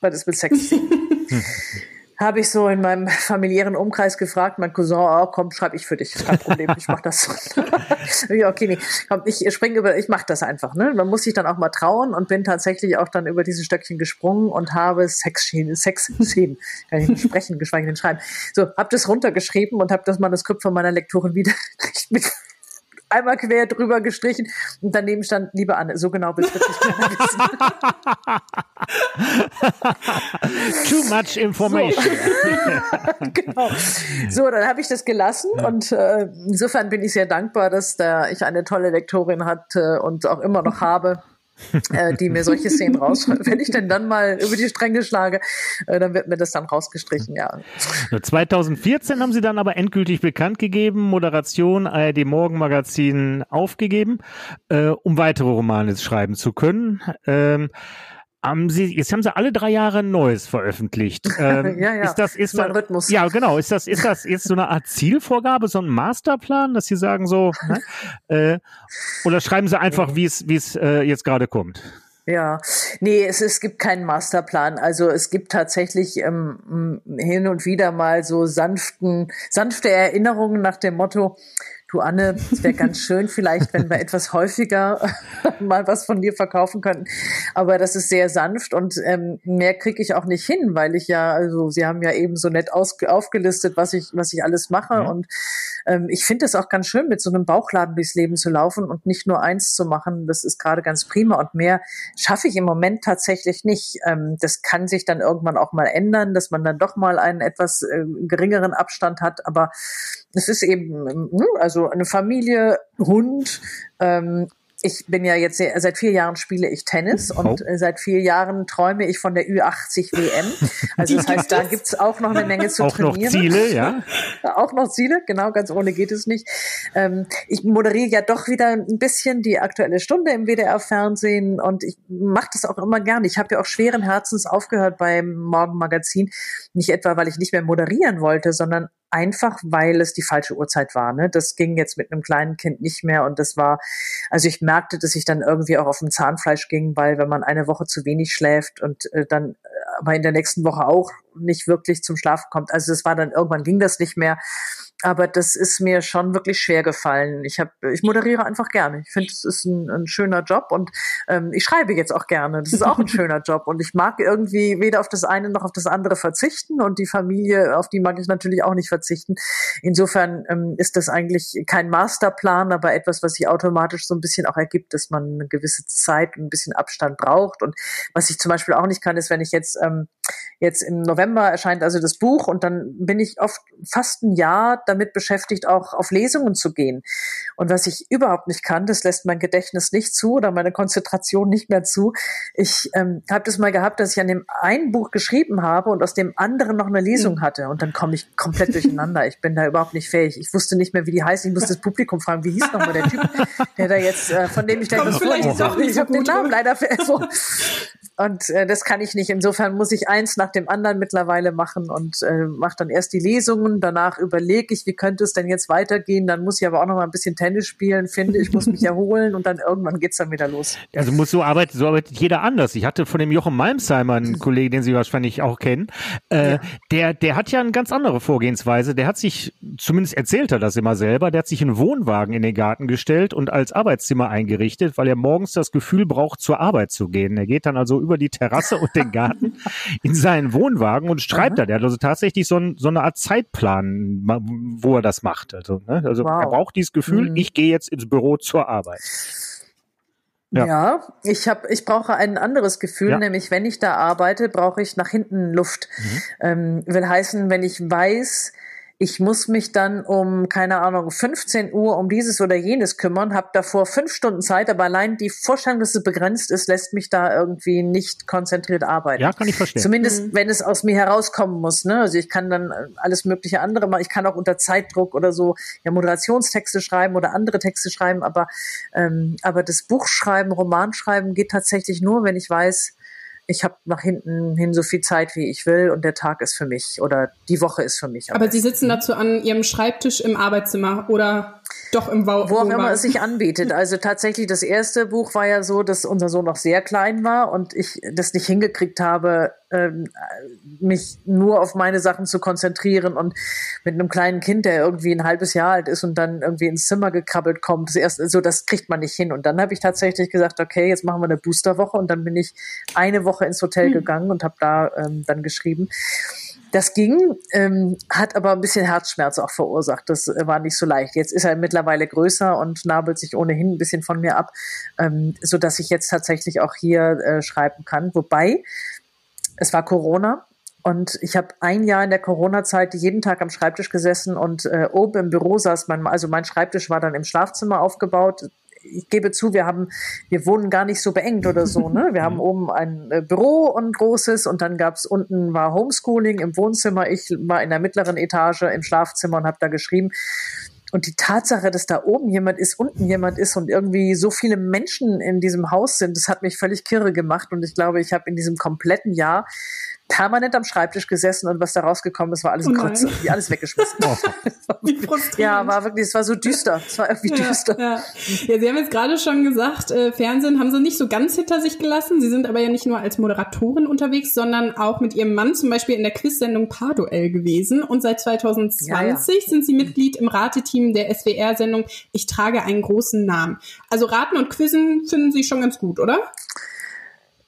was ist mit Sex? habe ich so in meinem familiären Umkreis gefragt, mein Cousin, oh, komm, schreib ich für dich, kein Problem, ich mach das. ja, okay, nee, komm, ich springe über, ich mach das einfach. Ne? Man muss sich dann auch mal trauen und bin tatsächlich auch dann über diese Stöckchen gesprungen und habe Sexszenen, Sexszenen, kann ich nicht sprechen, geschweige denn schreiben. So, habe das runtergeschrieben und habe das Manuskript von meiner Lektorin wieder mit einmal quer drüber gestrichen und daneben stand Liebe Anne. So genau wirklich keiner wissen. Too much information. So. genau. So, dann habe ich das gelassen ja. und äh, insofern bin ich sehr dankbar, dass da ich eine tolle Lektorin hatte und auch immer noch habe äh, die mir solche Szenen rausschreiben. Wenn ich denn dann mal über die Stränge schlage, äh, dann wird mir das dann rausgestrichen, ja. 2014 haben Sie dann aber endgültig bekannt gegeben, Moderation ARD Morgenmagazin aufgegeben, äh, um weitere Romane schreiben zu können. Ähm, haben Sie, jetzt haben Sie alle drei Jahre ein neues veröffentlicht. Ähm, ja, ja. Ist das, ist das, Rhythmus. Ja, genau. Ist das, ist das jetzt so eine Art Zielvorgabe, so ein Masterplan, dass Sie sagen so, ne? äh, oder schreiben Sie einfach, wie es, wie es äh, jetzt gerade kommt? Ja, nee, es, es gibt keinen Masterplan. Also es gibt tatsächlich ähm, hin und wieder mal so sanften, sanfte Erinnerungen nach dem Motto, Du Anne, es wäre ganz schön vielleicht, wenn wir etwas häufiger mal was von dir verkaufen könnten. Aber das ist sehr sanft und ähm, mehr kriege ich auch nicht hin, weil ich ja, also Sie haben ja eben so nett aus, aufgelistet, was ich, was ich alles mache. Ja. Und ähm, ich finde es auch ganz schön, mit so einem Bauchladen durchs Leben zu laufen und nicht nur eins zu machen. Das ist gerade ganz prima. Und mehr schaffe ich im Moment tatsächlich nicht. Ähm, das kann sich dann irgendwann auch mal ändern, dass man dann doch mal einen etwas äh, geringeren Abstand hat. Aber es ist eben, ne, also eine Familie, Hund, ähm, ich bin ja jetzt seit vier Jahren spiele ich Tennis oh. und äh, seit vier Jahren träume ich von der Ü80 WM. Also das heißt, da gibt's auch noch eine Menge zu auch trainieren. Auch noch Ziele, ja. auch noch Ziele, genau, ganz ohne geht es nicht. Ähm, ich moderiere ja doch wieder ein bisschen die aktuelle Stunde im WDR-Fernsehen und ich mache das auch immer gerne. Ich habe ja auch schweren Herzens aufgehört beim Morgenmagazin. Nicht etwa, weil ich nicht mehr moderieren wollte, sondern einfach weil es die falsche Uhrzeit war. Ne? Das ging jetzt mit einem kleinen Kind nicht mehr und das war, also ich merkte, dass ich dann irgendwie auch auf dem Zahnfleisch ging, weil wenn man eine Woche zu wenig schläft und äh, dann äh, aber in der nächsten Woche auch nicht wirklich zum Schlafen kommt. Also es war dann irgendwann ging das nicht mehr aber das ist mir schon wirklich schwer gefallen. Ich habe, ich moderiere einfach gerne. Ich finde, es ist ein, ein, schöner Job und ähm, ich schreibe jetzt auch gerne. Das ist auch ein schöner Job und ich mag irgendwie weder auf das eine noch auf das andere verzichten und die Familie, auf die mag ich natürlich auch nicht verzichten. Insofern ähm, ist das eigentlich kein Masterplan, aber etwas, was sich automatisch so ein bisschen auch ergibt, dass man eine gewisse Zeit, ein bisschen Abstand braucht. Und was ich zum Beispiel auch nicht kann, ist, wenn ich jetzt ähm, jetzt im November erscheint also das Buch und dann bin ich oft fast ein Jahr damit beschäftigt, auch auf Lesungen zu gehen. Und was ich überhaupt nicht kann, das lässt mein Gedächtnis nicht zu oder meine Konzentration nicht mehr zu. Ich ähm, habe das mal gehabt, dass ich an dem einen Buch geschrieben habe und aus dem anderen noch eine Lesung hm. hatte. Und dann komme ich komplett durcheinander. Ich bin da überhaupt nicht fähig. Ich wusste nicht mehr, wie die heißen. Ich musste das Publikum fragen, wie hieß nochmal der Typ, der da jetzt, äh, von dem ich was vorlese. Ich habe den Namen leider vergessen. Und äh, das kann ich nicht. Insofern muss ich eins nach dem anderen mittlerweile machen und äh, mache dann erst die Lesungen. Danach überlege ich, wie könnte es denn jetzt weitergehen. Dann muss ich aber auch noch mal ein bisschen Tennis spielen, finde ich, muss mich erholen und dann irgendwann geht's dann wieder los. Also muss so arbeitet, so arbeitet jeder anders. Ich hatte von dem Jochen Malmsheimer einen Kollegen, den Sie wahrscheinlich auch kennen. Äh, ja. Der, der hat ja eine ganz andere Vorgehensweise. Der hat sich, zumindest erzählt er das immer selber, der hat sich einen Wohnwagen in den Garten gestellt und als Arbeitszimmer eingerichtet, weil er morgens das Gefühl braucht, zur Arbeit zu gehen. Er geht dann also über die Terrasse und den Garten in seinen Wohnwagen und schreibt da. Der hat also tatsächlich so, ein, so eine Art Zeitplan, wo er das macht. Also, ne? also wow. er braucht dieses Gefühl, mhm. ich gehe jetzt ins Büro zur Arbeit. Ja. ja, ich habe, ich brauche ein anderes Gefühl, ja. nämlich wenn ich da arbeite, brauche ich nach hinten Luft. Mhm. Ähm, will heißen, wenn ich weiß, ich muss mich dann um, keine Ahnung, 15 Uhr um dieses oder jenes kümmern, habe davor fünf Stunden Zeit, aber allein die Vorstellung, dass es begrenzt ist, lässt mich da irgendwie nicht konzentriert arbeiten. Ja, kann ich verstehen. Zumindest, mhm. wenn es aus mir herauskommen muss. Ne? Also ich kann dann äh, alles mögliche andere machen. Ich kann auch unter Zeitdruck oder so ja, Moderationstexte schreiben oder andere Texte schreiben, aber, ähm, aber das Buchschreiben, Romanschreiben geht tatsächlich nur, wenn ich weiß, ich habe nach hinten hin so viel Zeit, wie ich will und der Tag ist für mich oder die Woche ist für mich. Aber Sie sitzen dazu an Ihrem Schreibtisch im Arbeitszimmer oder doch im Bau. Wo auch immer es sich anbietet. Also tatsächlich, das erste Buch war ja so, dass unser Sohn noch sehr klein war und ich das nicht hingekriegt habe, ähm, mich nur auf meine Sachen zu konzentrieren und mit einem kleinen Kind, der irgendwie ein halbes Jahr alt ist und dann irgendwie ins Zimmer gekrabbelt kommt, das erste, so das kriegt man nicht hin. Und dann habe ich tatsächlich gesagt, okay, jetzt machen wir eine Boosterwoche und dann bin ich eine Woche ins Hotel hm. gegangen und habe da ähm, dann geschrieben. Das ging, ähm, hat aber ein bisschen Herzschmerz auch verursacht. Das äh, war nicht so leicht. Jetzt ist er mittlerweile größer und nabelt sich ohnehin ein bisschen von mir ab, ähm, so dass ich jetzt tatsächlich auch hier äh, schreiben kann. Wobei es war Corona und ich habe ein Jahr in der Corona-Zeit jeden Tag am Schreibtisch gesessen und äh, oben im Büro saß mein, also mein Schreibtisch war dann im Schlafzimmer aufgebaut ich gebe zu, wir haben, wir wohnen gar nicht so beengt oder so. Ne? Wir haben oben ein äh, Büro und großes und dann gab's unten war Homeschooling im Wohnzimmer. Ich war in der mittleren Etage im Schlafzimmer und habe da geschrieben. Und die Tatsache, dass da oben jemand ist, unten jemand ist und irgendwie so viele Menschen in diesem Haus sind, das hat mich völlig kirre gemacht. Und ich glaube, ich habe in diesem kompletten Jahr permanent am Schreibtisch gesessen und was da rausgekommen ist, war alles oh Krotze, die alles weggeschmissen. Oh. Wie frustrierend. Ja, war wirklich, es war so düster. Es war irgendwie ja, düster. Ja. ja, Sie haben jetzt gerade schon gesagt, äh, Fernsehen haben Sie nicht so ganz hinter sich gelassen. Sie sind aber ja nicht nur als Moderatorin unterwegs, sondern auch mit Ihrem Mann zum Beispiel in der Quizsendung Parduell gewesen. Und seit 2020 ja, ja. sind Sie Mitglied im Rateteam der SWR-Sendung Ich trage einen großen Namen. Also Raten und Quizzen finden Sie schon ganz gut, oder?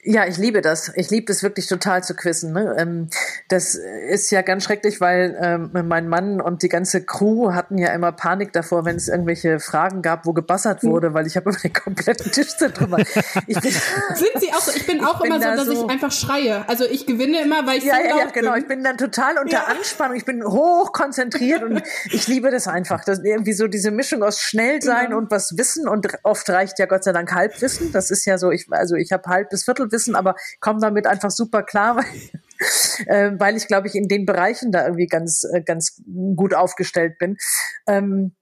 Ja, ich liebe das. Ich liebe das wirklich total zu quizzen. Ne? Ähm, das ist ja ganz schrecklich, weil ähm, mein Mann und die ganze Crew hatten ja immer Panik davor, wenn es irgendwelche Fragen gab, wo gebassert hm. wurde, weil ich habe immer den kompletten Tisch drüber. Ich bin, Sind Sie auch so? Ich bin auch ich immer bin so, dass so, ich einfach schreie. Also ich gewinne immer, weil ich ja, so ja, ja, genau. Bin. Ich bin dann total unter ja. Anspannung. Ich bin hoch konzentriert und ich liebe das einfach. Das irgendwie so diese Mischung aus schnell sein ja. und was wissen und oft reicht ja Gott sei Dank Halbwissen. Das ist ja so. Ich also ich habe halb bis Viertel wissen, aber komme damit einfach super klar, weil, äh, weil ich, glaube ich, in den Bereichen da irgendwie ganz, äh, ganz gut aufgestellt bin. Ähm,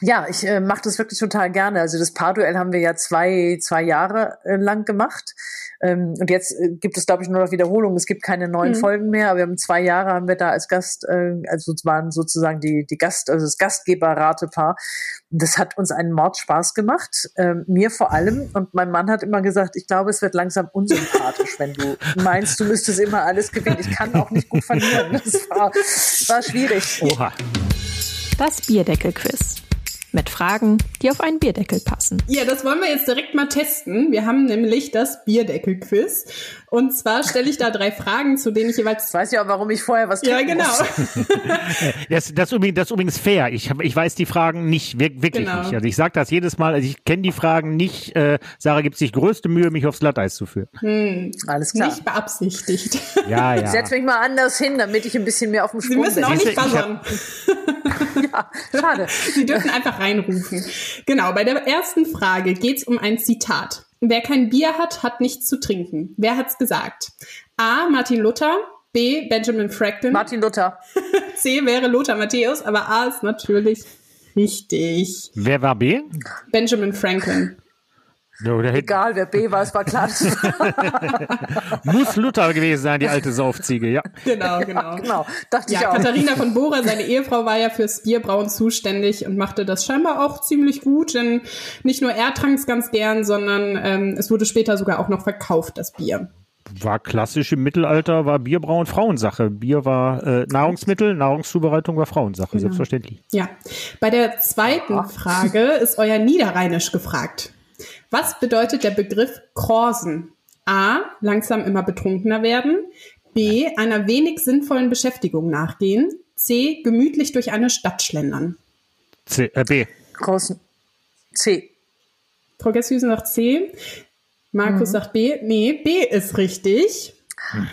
ja, ich äh, mache das wirklich total gerne. Also das Paarduell haben wir ja zwei, zwei Jahre äh, lang gemacht. Ähm, und jetzt äh, gibt es, glaube ich, nur noch Wiederholungen. Es gibt keine neuen mhm. Folgen mehr, aber wir haben zwei Jahre haben wir da als Gast, äh, also waren sozusagen die, die Gast, also das Gastgeber-Ratepaar. Das hat uns einen Mord Spaß gemacht. Ähm, mir vor allem. Und mein Mann hat immer gesagt, ich glaube, es wird langsam unsympathisch, wenn du meinst, du müsstest immer alles gewinnen. Ich kann auch nicht gut verlieren. Das war, war schwierig. Oha. Das Bierdeckel-Quiz mit Fragen, die auf einen Bierdeckel passen. Ja, das wollen wir jetzt direkt mal testen. Wir haben nämlich das Bierdeckel-Quiz. Und zwar stelle ich da drei Fragen, zu denen ich jeweils. Ich weiß ja auch, warum ich vorher was Ja, genau. das, das, übrigens, das ist übrigens fair. Ich, hab, ich weiß die Fragen nicht, wirklich genau. nicht. Also ich sage das jedes Mal, also ich kenne die Fragen nicht. Äh, Sarah gibt sich größte Mühe, mich aufs Glatteis zu führen. Hm, Alles klar. Nicht beabsichtigt. Ja, ja. Setz mich mal anders hin, damit ich ein bisschen mehr auf dem Sprung bin. Sie müssen auch nicht buzzern. ja, schade. Sie dürfen einfach reinrufen. Genau, bei der ersten Frage geht es um ein Zitat. Wer kein Bier hat, hat nichts zu trinken. Wer hat's gesagt? A. Martin Luther. B. Benjamin Franklin. Martin Luther. C. wäre Lothar Matthäus, aber A ist natürlich richtig. Wer war B? Benjamin Franklin. Ja, Egal, wer B war, es war klar. Muss Luther gewesen sein, die alte Saufziege, ja. Genau, genau. Ja, genau. Dachte ja, ich auch. Katharina von Bora, seine Ehefrau, war ja fürs Bierbrauen zuständig und machte das scheinbar auch ziemlich gut, denn nicht nur er trank es ganz gern, sondern ähm, es wurde später sogar auch noch verkauft, das Bier war klassisch im Mittelalter, war Bierbrauen Frauensache. Bier war äh, Nahrungsmittel, Nahrungszubereitung war Frauensache, genau. selbstverständlich. Ja. Bei der zweiten Frage ist euer Niederrheinisch gefragt. Was bedeutet der Begriff Korsen? A. Langsam immer betrunkener werden. B. Einer wenig sinnvollen Beschäftigung nachgehen. C. Gemütlich durch eine Stadt schlendern. C, äh, B. Korsen. C. Frau Gesshüsen sagt C. Markus mhm. sagt B. Nee, B ist richtig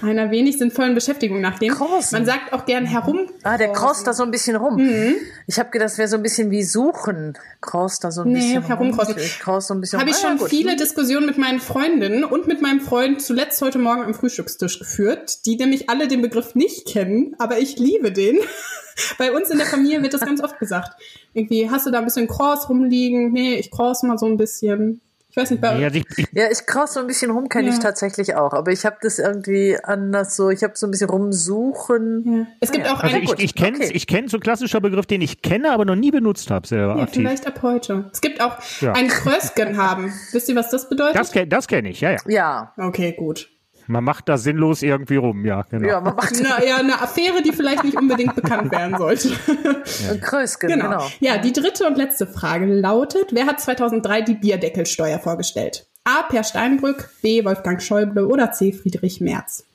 einer wenig sinnvollen Beschäftigung nachgehen. Crossen. Man sagt auch gern herum. Ah, der cross da so ein bisschen rum. Mhm. Ich habe gedacht, das wäre so ein bisschen wie suchen. Cross da so ein nee, bisschen herumcrossen. Cross so ein bisschen. Habe ich schon ah, viele Diskussionen mit meinen Freundinnen und mit meinem Freund zuletzt heute Morgen am Frühstückstisch geführt, die nämlich alle den Begriff nicht kennen, aber ich liebe den. Bei uns in der Familie wird das ganz oft gesagt. Irgendwie, hast du da ein bisschen Cross rumliegen? Nee, ich cross mal so ein bisschen. Ich weiß nicht, Ja, ich, ich, Ja, ich kraus so ein bisschen rum, kenne Ja. ich tatsächlich auch. Aber ich habe das irgendwie anders so, ich habe so ein bisschen rumsuchen. ja. es gibt Ah ja. auch also einen, ich, ich kenne okay. ich kenn so ein klassischer Begriff, den ich kenne, aber noch nie benutzt habe selber ja, aktiv. vielleicht ab heute. Es gibt auch Ja. ein Krösken haben. Wisst ihr, was das bedeutet? Das, das kenne ich, ja, ja. Ja, okay, gut. Man macht da sinnlos irgendwie rum, ja, genau. ja, man macht Na, ja, eine Affäre, die vielleicht nicht unbedingt bekannt werden sollte. ein Krösken, Genau. genau. Ja, die dritte und letzte Frage lautet, wer hat 2003 die Bierdeckelsteuer vorgestellt? A. Per Steinbrück, B. Wolfgang Schäuble oder C. Friedrich Merz?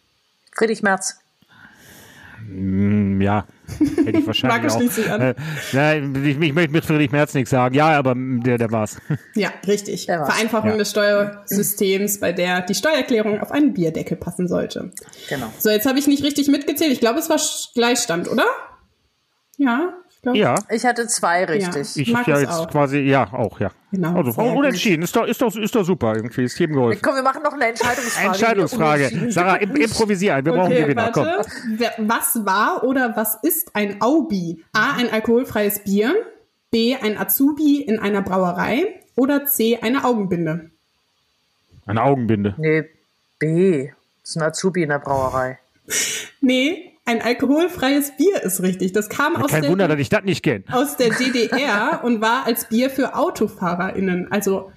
Friedrich Merz. Mm, ja, hätte ich wahrscheinlich Marco auch. sich an. Äh, nein, ich, ich möchte mit Friedrich Merz nichts sagen. Ja, aber der, der war's. Ja, richtig. Der war's. Vereinfachung Ja. des Steuersystems, bei der die Steuererklärung auf einen Bierdeckel passen sollte. Genau. So, jetzt habe ich nicht richtig mitgezählt. Ich glaube, es war Gleichstand, oder? Ja, ich glaube. Ja, Ich hatte zwei richtig. ich Markus ja jetzt auch. quasi, ja, auch, ja. Genau, Also unentschieden. Ist doch, ist doch, ist doch super irgendwie. Ist jedem geholfen. Komm, wir machen noch eine Entscheidungsfrage. Entscheidungsfrage. Sarah, im, improvisier ein. Wir brauchen Okay, Gewinner. Komm. Was war oder was ist ein Aubi? A, ein alkoholfreies Bier. B, ein Azubi in einer Brauerei. Oder C, eine Augenbinde. Eine Augenbinde. Nee, B. Das ist ein Azubi in der Brauerei. Nee, ein alkoholfreies Bier ist richtig. Das kam aus Kein der, Wunder, dass ich das nicht kenne. aus der DDR und war als Bier für AutofahrerInnen. Also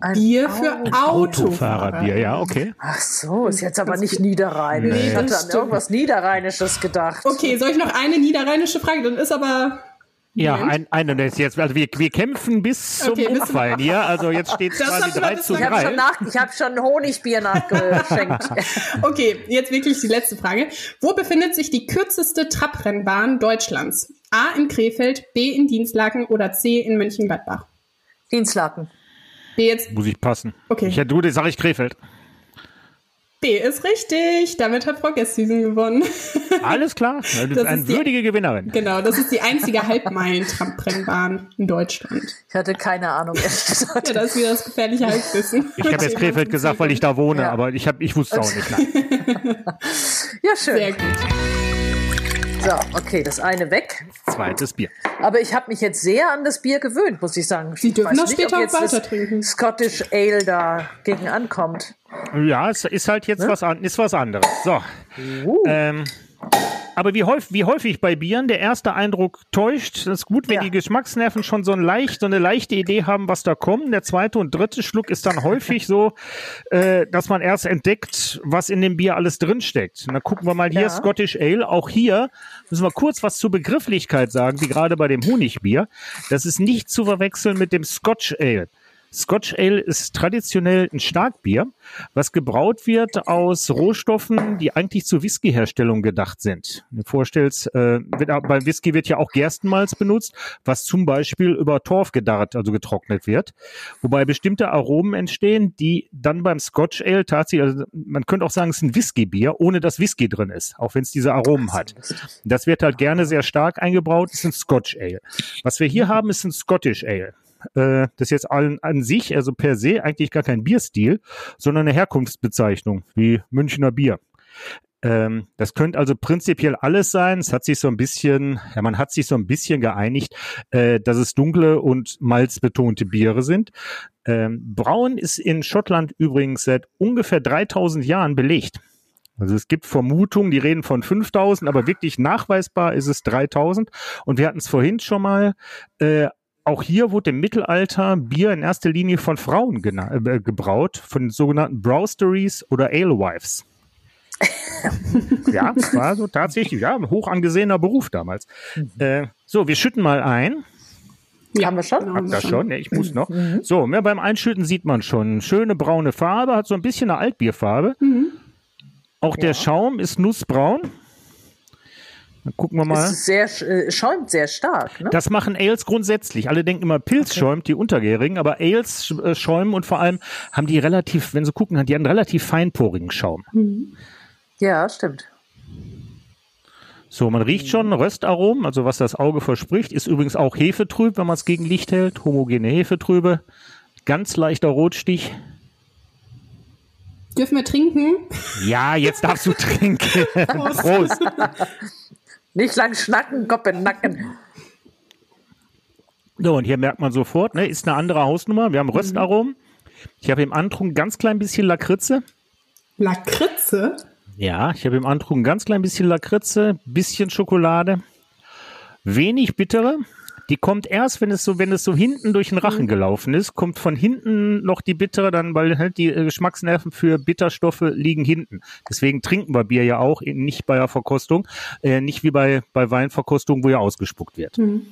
Ein Bier für Auto- Autofahrer. Autofahrerbier, ja, okay. Ach so, ist jetzt aber nicht niederrheinisch. Nee, ich hatte an irgendwas Niederrheinisches gedacht. Okay, soll ich noch eine niederrheinische Frage? Dann ist aber. Ja, ein, eine ist jetzt, also wir, wir kämpfen bis zum Okay, Umfallen hier. Also jetzt steht Das quasi hatten wir 3 zu bislang- Ich habe 3. schon, nach, ich hab schon Honigbier nachgeschenkt. Okay, jetzt wirklich die letzte Frage. Wo befindet sich die kürzeste Trabrennbahn Deutschlands? A in Krefeld, B in Dienstlaken oder C in Mönchengladbach? Dienstlaken. B jetzt. Muss ich passen. Okay. Ich, du, das sag ich Krefeld. B ist richtig. Damit hat Frau Gesthusen gewonnen. Alles klar. Das ist Das eine ist die- würdige Gewinnerin. genau, das ist die einzige Halbmeilen-Trabrennbahn in Deutschland. Ich hatte keine Ahnung, ehrlich gesagt. Ja, das ist wieder das gefährliche Halbwissen. Ich habe jetzt Krefeld gesagt, weil ich da wohne, Ja. aber ich, hab, ich wusste es auch nicht. Ja, schön. Sehr gut. So, okay, das eine weg. Zweites Bier. Aber ich habe mich jetzt sehr an das Bier gewöhnt, muss ich sagen. Sie Ich dürfen das später auch jetzt weiter das trinken. Scottish Ale da gegen ankommt. Ja, es ist halt jetzt was, an, ist was anderes. So. Ähm, aber wie häufig, wie häufig bei Bieren der erste Eindruck täuscht. Das ist gut, wenn Ja. die Geschmacksnerven schon so, ein leicht, so eine leichte Idee haben, was da kommt. Der zweite und dritte Schluck ist dann häufig so, äh, dass man erst entdeckt, was in dem Bier alles drinsteckt. Und dann gucken wir mal hier Ja. Scottish Ale. Auch hier müssen wir kurz was zur Begrifflichkeit sagen, wie gerade bei dem Honigbier. Das ist nicht zu verwechseln mit dem Scotch Ale. Scotch Ale ist traditionell ein Starkbier, was gebraut wird aus Rohstoffen, die eigentlich zur Whiskyherstellung gedacht sind. Wenn du vorstellst, äh, wird, bei Whisky wird ja auch Gerstenmalz benutzt, was zum Beispiel über Torf gedarrt, also getrocknet wird. Wobei bestimmte Aromen entstehen, die dann beim Scotch Ale tatsächlich, also man könnte auch sagen, es ist ein Whiskybier, ohne dass Whisky drin ist, auch wenn es diese Aromen hat. Das wird halt gerne sehr stark eingebraut, ist ein Scotch Ale. Was wir hier haben, ist ein Scottish Ale. Äh, das ist jetzt an, an sich, also per se, eigentlich gar kein Bierstil, sondern eine Herkunftsbezeichnung, wie Münchner Bier. Ähm, das könnte also prinzipiell alles sein. Es hat sich so ein bisschen, ja, man hat sich so ein bisschen geeinigt, äh, dass es dunkle und malzbetonte Biere sind. Ähm, Brauen ist in Schottland übrigens seit ungefähr 3000 Jahren belegt. Also es gibt Vermutungen, die reden von 5000, aber wirklich nachweisbar ist es 3000. Und wir hatten es vorhin schon mal, äh, auch hier wurde im Mittelalter Bier in erster Linie von Frauen äh, gebraut, von sogenannten Brausteries oder Alewives. ja, war so tatsächlich, ja, ein hoch angesehener Beruf damals. Äh, so, wir schütten mal ein. Ja, Haben wir schon? Hab haben wir das schon, ja, ich muss noch. So, ja, beim Einschütten sieht man schon schöne braune Farbe, hat so ein bisschen eine Altbierfarbe. Auch der Schaum ist nussbraun. Dann gucken wir mal. Es ist sehr, äh, schäumt sehr stark. Ne? Das machen Ales grundsätzlich. Alle denken immer, Pilz schäumt, die Untergärigen, aber Ales äh, schäumen und vor allem haben die relativ, wenn sie gucken, die haben einen relativ feinporigen Schaum. Ja, stimmt. So, man riecht schon Röstaromen, also was das Auge verspricht, ist übrigens auch Hefetrüb, wenn man es gegen Licht hält, homogene Hefetrübe, ganz leichter Rotstich. Dürfen wir trinken? Ja, jetzt darfst du trinken. Prost. Nicht lang schnacken, Kopf in den Nacken. So, und hier merkt man sofort, ne, ist eine andere Hausnummer. Wir haben Röstaromen. Ich habe im Antrunk ein ganz klein bisschen Lakritze. Lakritze? Ja, ich habe im Antrunk ein ganz klein bisschen Lakritze, bisschen Schokolade, wenig bittere. Die kommt erst, wenn es so, wenn es so hinten durch den Rachen mhm. gelaufen ist, kommt von hinten noch die bittere, dann, weil halt die äh, Geschmacksnerven für Bitterstoffe liegen hinten. Deswegen trinken wir Bier ja auch, nicht bei der Verkostung, äh, nicht wie bei, bei Weinverkostung, wo ja ausgespuckt wird. Mhm.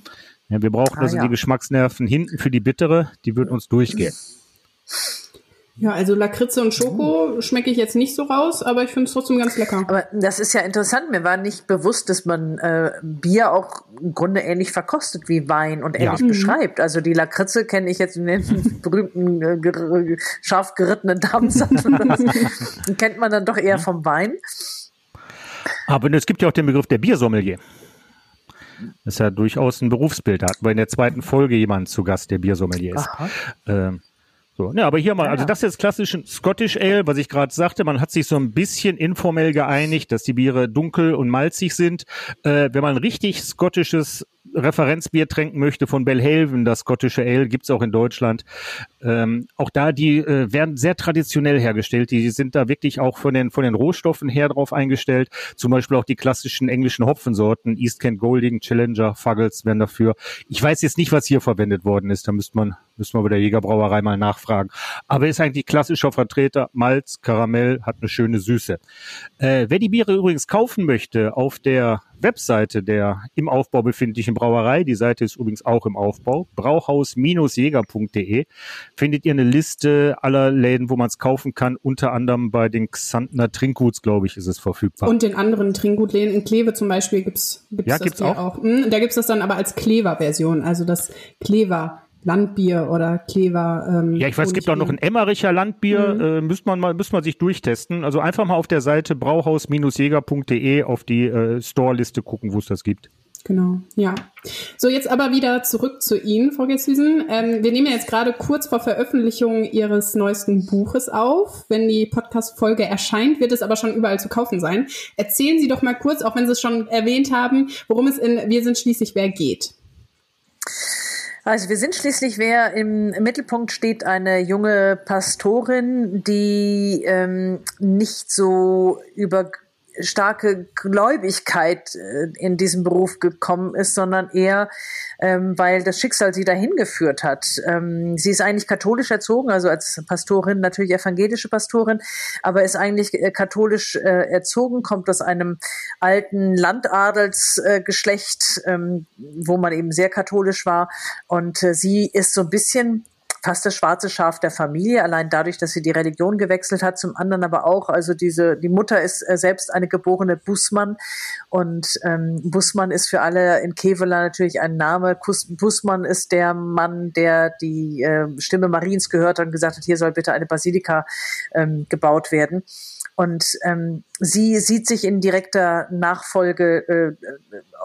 Ja, wir brauchen ah, also ja. die Geschmacksnerven hinten für die bittere, die würden uns durchgehen. Ja, also Lakritze und Schoko mhm. schmecke ich jetzt nicht so raus, aber ich finde es trotzdem ganz lecker. Aber das ist ja interessant. Mir war nicht bewusst, dass man äh, Bier auch im Grunde ähnlich verkostet wie Wein und ähnlich ja. Mhm. beschreibt. Also die Lakritze kenne ich jetzt in den berühmten äh, ger scharf gerittenen Darmsachen. kennt man dann doch eher vom Wein. Aber es gibt ja auch den Begriff der Biersommelier. Das ist ja durchaus ein Berufsbild. Da hatten wir in der zweiten Folge jemanden zu Gast, der Biersommelier ist. Ähm, so, ne, aber hier mal, also das ist jetzt klassisch Scottish Ale, was ich gerade sagte, man hat sich so ein bisschen informell geeinigt, dass die Biere dunkel und malzig sind. Äh, wenn man richtig skottisches Referenzbier trinken möchte von Belhaven, das skottische Ale, gibt's auch in Deutschland. Ähm, auch da, die äh, werden sehr traditionell hergestellt. Die sind da wirklich auch von den, von den Rohstoffen her drauf eingestellt. Zum Beispiel auch die klassischen englischen Hopfensorten, East Kent Golding, Challenger, Fuggles werden dafür. Ich weiß jetzt nicht, was hier verwendet worden ist. Da müsste man, müsste man bei der Jägerbrauerei mal nachfragen. Aber ist eigentlich klassischer Vertreter. Malz, Karamell, hat eine schöne Süße. Äh, wer die Biere übrigens kaufen möchte, auf der Webseite der im Aufbau befindlichen Brauerei, die Seite ist übrigens auch im Aufbau, brauhaus-jäger.de, findet ihr eine Liste aller Läden, wo man es kaufen kann, unter anderem bei den Xantner Trinkguts, glaube ich, ist es verfügbar. Und den anderen Trinkgutläden in Kleve zum Beispiel gibt's gibt's ja, das gibt's auch. auch. Hm, da gibt's das dann aber als Klever-Version, also das Klever Landbier oder Klever. Ähm, ja, ich weiß, es gibt auch noch ein Emmericher Landbier, mhm. äh, müsste man mal, müsste man sich durchtesten. Also einfach mal auf der Seite brauhaus-jäger.de auf die äh, Store-Liste gucken, wo es das gibt. Genau, ja. So, jetzt aber wieder zurück zu Ihnen, Frau Gessüsen. Ähm, wir nehmen ja jetzt gerade kurz vor Veröffentlichung Ihres neuesten Buches auf. Wenn die Podcast-Folge erscheint, wird es aber schon überall zu kaufen sein. Erzählen Sie doch mal kurz, auch wenn Sie es schon erwähnt haben, worum es in Wir sind schließlich wer geht. Also wir sind schließlich wer im, Mittelpunkt steht eine junge Pastorin, die ähm, nicht so über starke Gläubigkeit äh, in diesem Beruf gekommen ist, sondern eher, ähm, weil das Schicksal sie dahin geführt hat. Ähm, sie ist eigentlich katholisch erzogen, also als Pastorin natürlich evangelische Pastorin, aber ist eigentlich äh, katholisch äh, erzogen, kommt aus einem alten Landadelsgeschlecht, ähm, wo man eben sehr katholisch war. Und sie ist so ein bisschen fast das schwarze Schaf der Familie, allein dadurch, dass sie die Religion gewechselt hat, zum anderen aber auch, also diese, die Mutter ist äh, selbst eine geborene Bussmann und ähm, Bussmann ist für alle in Kevela natürlich ein Name. Bussmann ist der Mann, der die äh, Stimme Mariens gehört hat und gesagt hat, hier soll bitte eine Basilika ähm, gebaut werden. Und ähm, sie sieht sich in direkter Nachfolge äh,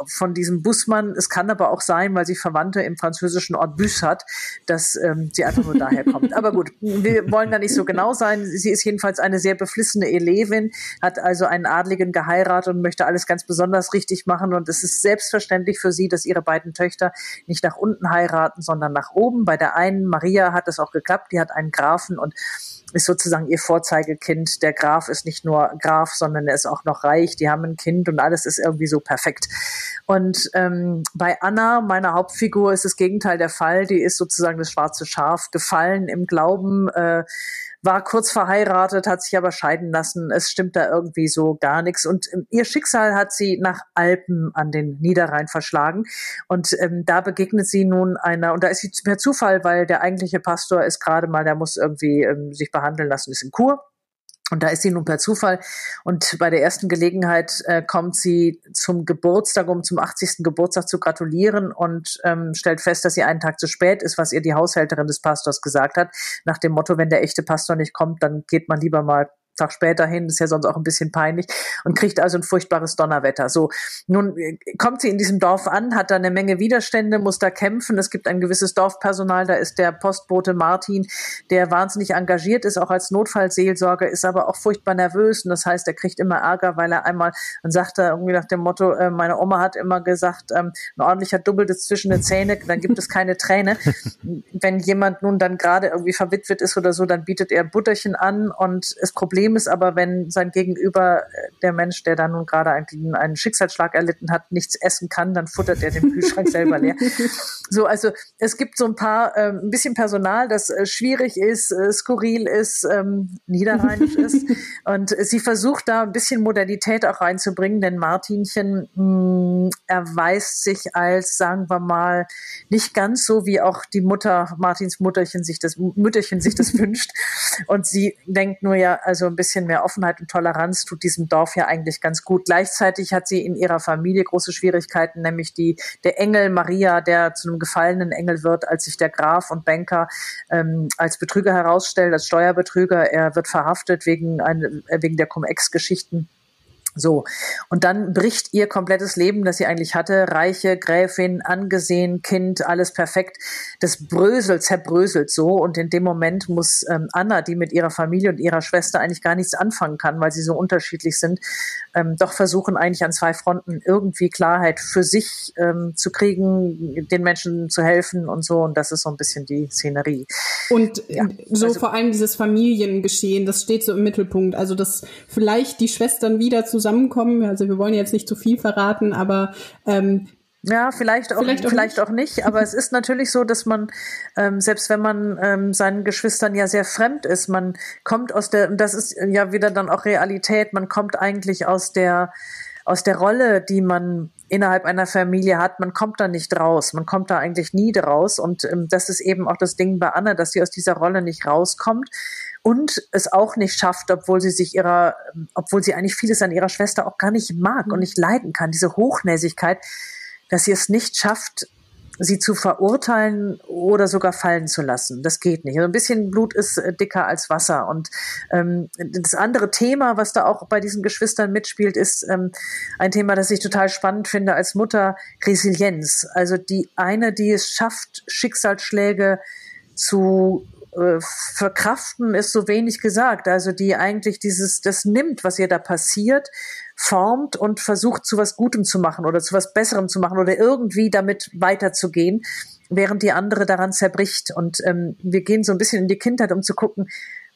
von diesem Bussmann. Es kann aber auch sein, weil sie Verwandte im französischen Ort Bus hat, dass ähm, sie einfach nur daher kommt. Aber gut, wir wollen da nicht so genau sein. Sie ist jedenfalls eine sehr beflissene Elevin, hat also einen Adligen geheiratet und möchte alles ganz besonders richtig machen. Und es ist selbstverständlich für sie, dass ihre beiden Töchter nicht nach unten heiraten, sondern nach oben. Bei der einen, Maria, hat es auch geklappt. Die hat einen Grafen und ist sozusagen ihr Vorzeigekind. Der Graf ist nicht nur Graf, sondern er ist auch noch reich. Die haben ein Kind und alles ist irgendwie so perfekt. Und ähm, bei Anna, meiner Hauptfigur, ist das Gegenteil der Fall. Die ist sozusagen das schwarze Schaf gefallen im Glauben. Äh, war kurz verheiratet, hat sich aber scheiden lassen. Es stimmt da irgendwie so gar nichts. Und ähm, ihr Schicksal hat sie nach Alpen an den Niederrhein verschlagen. Und ähm, da begegnet sie nun einer, und da ist sie per Zufall, weil der eigentliche Pastor ist gerade mal, der muss irgendwie ähm, sich behandeln lassen, ist in Kur und da ist sie nun per Zufall. Und bei der ersten Gelegenheit äh, kommt sie zum Geburtstag, um zum 80. Geburtstag zu gratulieren und ähm, stellt fest, dass sie einen Tag zu spät ist, was ihr die Haushälterin des Pastors gesagt hat. Nach dem Motto, wenn der echte Pastor nicht kommt, dann geht man lieber mal Tag später hin, ist ja sonst auch ein bisschen peinlich, und kriegt also ein furchtbares Donnerwetter. So, nun äh, kommt sie in diesem Dorf an, hat da eine Menge Widerstände, muss da kämpfen. Es gibt ein gewisses Dorfpersonal, da ist der Postbote Martin, der wahnsinnig engagiert ist, auch als Notfallseelsorger, ist aber auch furchtbar nervös und das heißt, er kriegt immer Ärger, weil er einmal, dann sagt er irgendwie nach dem Motto, äh, meine Oma hat immer gesagt, ähm, ein ordentlicher Double ist zwischen den Zähne, dann gibt es keine Träne. Wenn jemand nun dann gerade irgendwie verwitwet ist oder so, dann bietet er Butterchen an und das Problem ist aber, wenn sein Gegenüber, äh, der Mensch, der da nun gerade einen, einen Schicksalsschlag erlitten hat, nichts essen kann, dann futtert er den Kühlschrank selber leer. So, also es gibt so ein paar, äh, ein bisschen Personal, das äh, schwierig ist, äh, skurril ist, ähm, niederrheinisch ist. Und sie versucht da ein bisschen Modernität auch reinzubringen, denn Martinchen mh, mm, erweist sich als, sagen wir mal, nicht ganz so, wie auch die Mutter, Martins Mutterchen sich das, Mütterchen sich das wünscht. Und sie denkt nur ja, also ein bisschen mehr Offenheit und Toleranz tut diesem Dorf ja eigentlich ganz gut. Gleichzeitig hat sie in ihrer Familie große Schwierigkeiten, nämlich die, der Engel Maria, der zu einem gefallenen Engel wird, als sich der Graf und Banker ähm, als Betrüger herausstellt, als Steuerbetrüger. Er wird verhaftet wegen, ein, wegen der Cum-Ex-Geschichten so. Und dann bricht ihr komplettes Leben, das sie eigentlich hatte, reiche Gräfin, angesehen, Kind, alles perfekt. Das bröselt, zerbröselt so. Und in dem Moment muss ähm, Anna, die mit ihrer Familie und ihrer Schwester eigentlich gar nichts anfangen kann, weil sie so unterschiedlich sind, ähm, doch versuchen eigentlich an zwei Fronten irgendwie Klarheit für sich ähm, zu kriegen, den Menschen zu helfen und so. Und das ist so ein bisschen die Szenerie. Und ja, so also, vor allem dieses Familiengeschehen, das steht so im Mittelpunkt. Also, dass vielleicht die Schwestern wieder zusammen zusammenkommen. Also wir wollen jetzt nicht zu viel verraten, aber ähm, ja, vielleicht auch, vielleicht auch, vielleicht nicht. auch nicht. Aber es ist natürlich so, dass man, ähm, selbst wenn man ähm, seinen Geschwistern ja sehr fremd ist, man kommt aus der, und das ist ja wieder dann auch Realität, man kommt eigentlich aus der, aus der Rolle, die man innerhalb einer Familie hat, man kommt da nicht raus. Man kommt da eigentlich nie raus. Und ähm, das ist eben auch das Ding bei Anna, dass sie aus dieser Rolle nicht rauskommt und es auch nicht schafft, obwohl sie sich ihrer, obwohl sie eigentlich vieles an ihrer Schwester auch gar nicht mag und nicht leiden kann, diese Hochnäsigkeit, dass sie es nicht schafft, sie zu verurteilen oder sogar fallen zu lassen. Das geht nicht. Also ein bisschen Blut ist äh, dicker als Wasser. Und ähm, das andere Thema, was da auch bei diesen Geschwistern mitspielt, ist ähm, ein Thema, das ich total spannend finde als Mutter, Resilienz. Also die eine, die es schafft, Schicksalsschläge zu äh, verkraften ist so wenig gesagt. Also die eigentlich dieses, das nimmt, was ihr da passiert, formt und versucht zu was Gutem zu machen oder zu was Besserem zu machen oder irgendwie damit weiterzugehen, während die andere daran zerbricht. Und ähm, wir gehen so ein bisschen in die Kindheit, um zu gucken,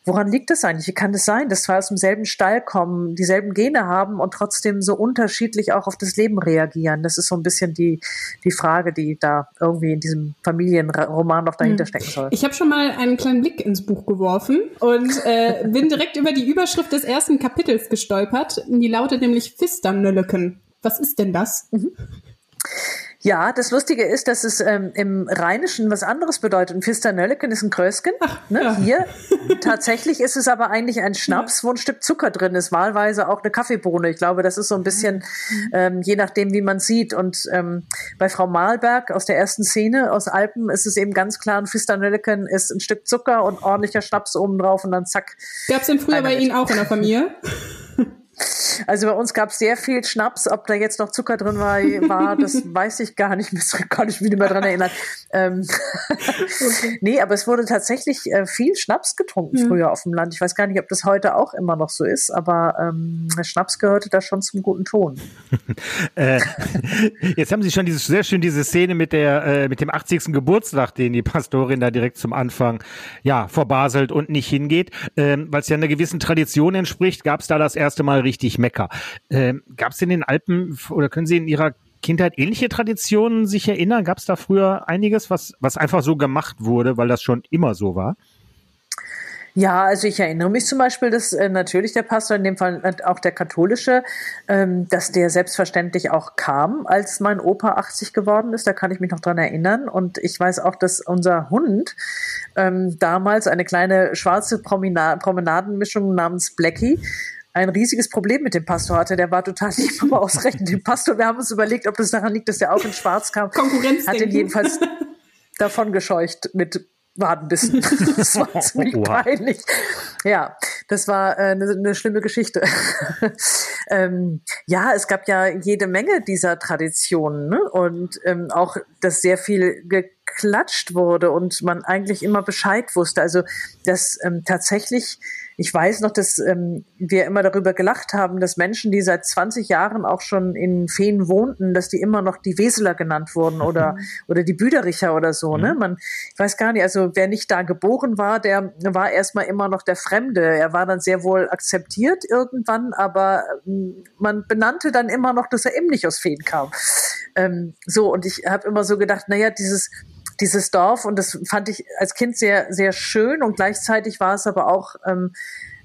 Woran liegt das eigentlich? Wie kann es das sein, dass zwei aus demselben Stall kommen, dieselben Gene haben und trotzdem so unterschiedlich auch auf das Leben reagieren? Das ist so ein bisschen die, die Frage, die da irgendwie in diesem Familienroman noch dahinter hm. stecken soll. Ich habe schon mal einen kleinen Blick ins Buch geworfen und äh, bin direkt über die Überschrift des ersten Kapitels gestolpert. Die lautet nämlich Fisternölleken. Was ist denn das? Mhm. Ja, das Lustige ist, dass es ähm, im Rheinischen was anderes bedeutet. Ein Fisternölleken ist ein Krösken. ne? ja. Hier tatsächlich ist es aber eigentlich ein Schnaps, wo ein Stück Zucker drin ist, wahlweise auch eine Kaffeebohne. Ich glaube, das ist so ein bisschen, ähm, je nachdem, wie man sieht. Und ähm, bei Frau Malberg aus der ersten Szene aus Alpen ist es eben ganz klar, ein Fisternölleken ist ein Stück Zucker und ordentlicher Schnaps oben drauf und dann zack. Gab es denn früher bei Ihnen auch in der Familie? Also bei uns gab es sehr viel Schnaps. Ob da jetzt noch Zucker drin war, war das weiß ich gar nicht. Das kann ich mich nicht mehr dran erinnern. Ähm, okay. Nee, aber es wurde tatsächlich äh, viel Schnaps getrunken mhm. früher auf dem Land. Ich weiß gar nicht, ob das heute auch immer noch so ist, aber ähm, Schnaps gehörte da schon zum guten Ton. äh, jetzt haben Sie schon diese, sehr schön diese Szene mit der äh, mit dem 80. Geburtstag, den die Pastorin da direkt zum Anfang ja verbaselt und nicht hingeht, ähm, weil es ja einer gewissen Tradition entspricht. Gab es da das erste Mal richtig Mecker. Ähm, Gab es in den Alpen oder können Sie in Ihrer Kindheit ähnliche Traditionen sich erinnern? Gab es da früher einiges, was, was einfach so gemacht wurde, weil das schon immer so war? Ja, also ich erinnere mich zum Beispiel, dass äh, natürlich der Pastor, in dem Fall äh, auch der katholische, ähm, dass der selbstverständlich auch kam, als mein Opa 80 geworden ist. Da kann ich mich noch dran erinnern. Und ich weiß auch, dass unser Hund ähm, damals eine kleine schwarze Promena Promenadenmischung namens Blackie ein riesiges Problem mit dem Pastor hatte. Der war total lieb, aber ausgerechnet dem Pastor. Wir haben uns überlegt, ob das daran liegt, dass der auch in Schwarz kam. Konkurrenz. Hat ihn jedenfalls davon gescheucht mit Wadenbissen. Das war ziemlich wow. peinlich. Ja, das war äh, eine, eine schlimme Geschichte. ähm, ja, es gab ja jede Menge dieser Traditionen ne? und ähm, auch, dass sehr viel geklatscht wurde und man eigentlich immer Bescheid wusste. Also, dass ähm, tatsächlich ich weiß noch, dass ähm, wir immer darüber gelacht haben, dass Menschen, die seit 20 Jahren auch schon in Feen wohnten, dass die immer noch die Weseler genannt wurden oder, mhm. oder die Büdericher oder so. Ne? Mhm. Ne? Man, ich weiß gar nicht, also wer nicht da geboren war, der war erstmal immer noch der Fremde. Er war dann sehr wohl akzeptiert irgendwann, aber ähm, man benannte dann immer noch, dass er eben nicht aus Feen kam. Ähm, so, und ich habe immer so gedacht, naja, dieses dieses Dorf und das fand ich als Kind sehr, sehr schön und gleichzeitig war es aber auch ähm,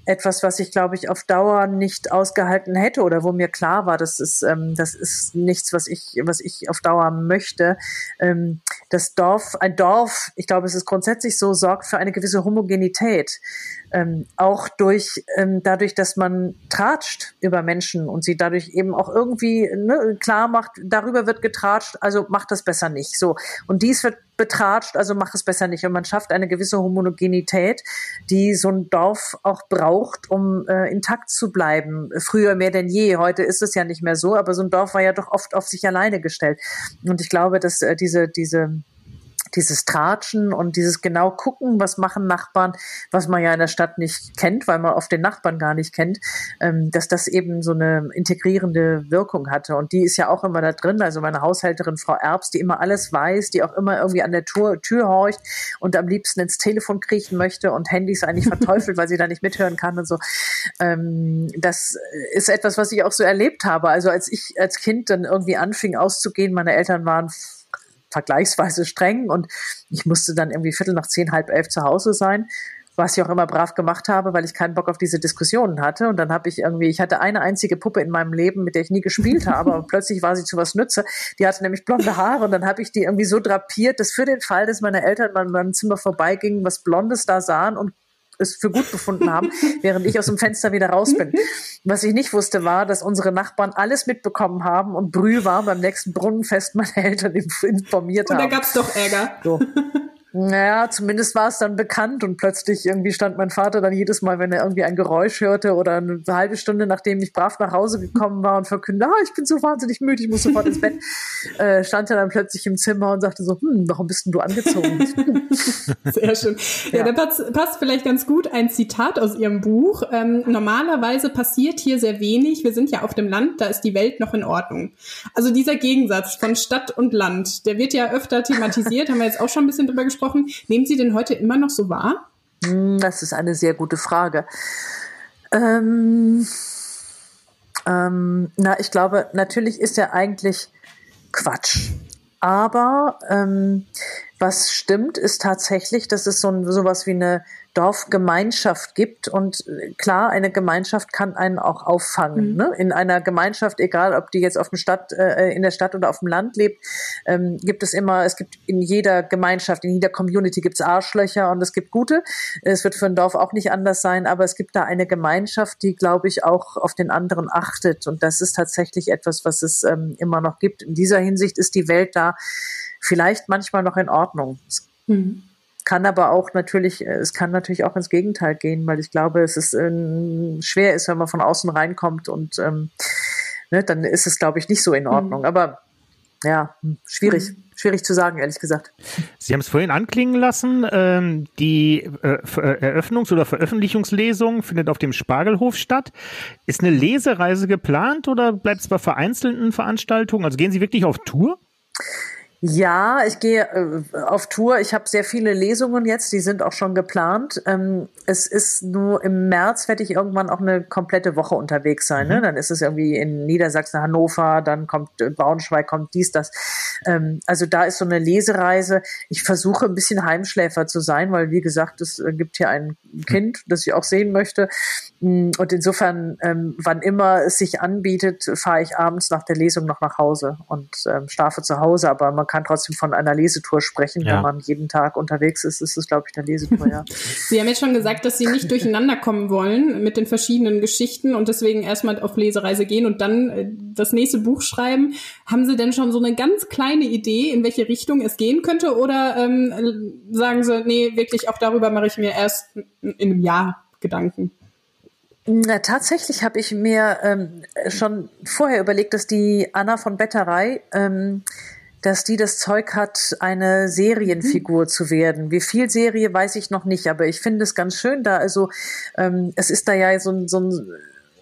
etwas, was ich, glaube ich, auf Dauer nicht ausgehalten hätte oder wo mir klar war, das ist, ähm, das ist nichts, was ich, was ich auf Dauer möchte. Ähm, das Dorf, ein Dorf, ich glaube, es ist grundsätzlich so, sorgt für eine gewisse Homogenität. Ähm, auch durch, ähm, dadurch, dass man tratscht über Menschen und sie dadurch eben auch irgendwie ne, klar macht, darüber wird getratscht, also macht das besser nicht. So. Und dies wird betratscht, also mach es besser nicht. Und man schafft eine gewisse Homogenität, die so ein Dorf auch braucht, um äh, intakt zu bleiben. Früher mehr denn je. Heute ist es ja nicht mehr so, aber so ein Dorf war ja doch oft auf sich alleine gestellt. Und ich glaube, dass äh, diese, diese dieses Tratschen und dieses genau gucken, was machen Nachbarn, was man ja in der Stadt nicht kennt, weil man oft den Nachbarn gar nicht kennt, ähm, dass das eben so eine integrierende Wirkung hatte. Und die ist ja auch immer da drin. Also meine Haushälterin Frau Erbs, die immer alles weiß, die auch immer irgendwie an der Tür, Tür horcht und am liebsten ins Telefon kriechen möchte und Handys eigentlich verteufelt, weil sie da nicht mithören kann und so. Ähm, das ist etwas, was ich auch so erlebt habe. Also als ich als Kind dann irgendwie anfing auszugehen, meine Eltern waren vergleichsweise streng und ich musste dann irgendwie Viertel nach zehn, halb elf zu Hause sein was ich auch immer brav gemacht habe, weil ich keinen Bock auf diese Diskussionen hatte. Und dann habe ich irgendwie, ich hatte eine einzige Puppe in meinem Leben, mit der ich nie gespielt habe, aber plötzlich war sie zu was Nütze. Die hatte nämlich blonde Haare und dann habe ich die irgendwie so drapiert, dass für den Fall, dass meine Eltern mal in meinem Zimmer vorbeigingen, was Blondes da sahen und es für gut befunden haben, während ich aus dem Fenster wieder raus bin. Was ich nicht wusste, war, dass unsere Nachbarn alles mitbekommen haben und Brühwarm beim nächsten Brunnenfest meine Eltern informiert haben. Und da gab's doch Ärger. So. Naja, zumindest war es dann bekannt und plötzlich irgendwie stand mein Vater dann jedes Mal, wenn er irgendwie ein Geräusch hörte oder eine halbe Stunde, nachdem ich brav nach Hause gekommen war und verkündete, ah, ich bin so wahnsinnig müde, ich muss sofort ins Bett, äh, stand er dann plötzlich im Zimmer und sagte so, hm, warum bist denn du angezogen? Sehr schön. Ja, ja. da passt, passt, vielleicht ganz gut ein Zitat aus Ihrem Buch. Ähm, normalerweise passiert hier sehr wenig. Wir sind ja auf dem Land, da ist die Welt noch in Ordnung. Also dieser Gegensatz von Stadt und Land, der wird ja öfter thematisiert, haben wir jetzt auch schon ein bisschen drüber gesprochen gesprochen. Nehmen Sie denn heute immer noch so wahr? Hm, das ist eine sehr gute Frage. Ähm, ähm, na, ich glaube, natürlich ist er eigentlich Quatsch. Aber ähm, was stimmt, ist tatsächlich, dass es so ein, sowas wie eine Dorfgemeinschaft gibt. Und äh, klar, eine Gemeinschaft kann einen auch auffangen. Mhm. Ne? In einer Gemeinschaft, egal ob die jetzt auf dem Stadt, äh, in der Stadt oder auf dem Land lebt, ähm, gibt es immer, es gibt in jeder Gemeinschaft, in jeder Community gibt es Arschlöcher und es gibt gute. Es wird für ein Dorf auch nicht anders sein, aber es gibt da eine Gemeinschaft, die, glaube ich, auch auf den anderen achtet. Und das ist tatsächlich etwas, was es ähm, immer noch gibt. In dieser Hinsicht ist die Welt da vielleicht manchmal noch in Ordnung. Mhm kann aber auch natürlich, äh, es kann natürlich auch ins Gegenteil gehen, weil ich glaube, es ist ähm, schwer ist, wenn man von außen reinkommt und ähm, ne, dann ist es, glaube ich, nicht so in Ordnung. Mhm. Aber ja, schwierig. Mhm. Schwierig zu sagen, ehrlich gesagt. Sie haben es vorhin anklingen lassen. Ähm, die äh, äh Eröffnungs- oder Veröffentlichungslesung findet auf dem Spargelhof statt. Ist eine Lesereise geplant oder bleibt es bei vereinzelten Veranstaltungen? Also gehen Sie wirklich auf Tour? Ja, ich gehe äh, auf Tour. Ich habe sehr viele Lesungen jetzt, die sind auch schon geplant. Ähm, es ist nur im März werde ich irgendwann auch eine komplette Woche unterwegs sein. Ne? Mhm. Dann ist es irgendwie in Niedersachsen, Hannover, dann kommt äh, Braunschweig, kommt dies, das. Ähm, also da ist so eine Lesereise. Ich versuche ein bisschen Heimschläfer zu sein, weil wie gesagt, es äh, gibt hier ein Kind, das ich auch sehen möchte. Mm, und insofern, ähm, wann immer es sich anbietet, fahre ich abends nach der Lesung noch nach Hause und ähm, schlafe zu Hause. Aber man kann kann trotzdem von einer Lesetour sprechen, ja. wenn man jeden Tag unterwegs ist. Ist es, glaube ich, eine Lesetour, ja. Sie haben jetzt schon gesagt, dass Sie nicht durcheinander kommen wollen mit den verschiedenen Geschichten und deswegen erstmal auf Lesereise gehen und dann äh, das nächste Buch schreiben. Haben Sie denn schon so eine ganz kleine Idee, in welche Richtung es gehen könnte? Oder ähm, sagen Sie, nee, wirklich auch darüber mache ich mir erst in einem Jahr Gedanken? Na, tatsächlich habe ich mir ähm, schon vorher überlegt, dass die Anna von Betterei, ähm, dass die das Zeug hat, eine Serienfigur mhm. zu werden. Wie viel Serie weiß ich noch nicht, aber ich finde es ganz schön da. Also ähm, es ist da ja so ein, so ein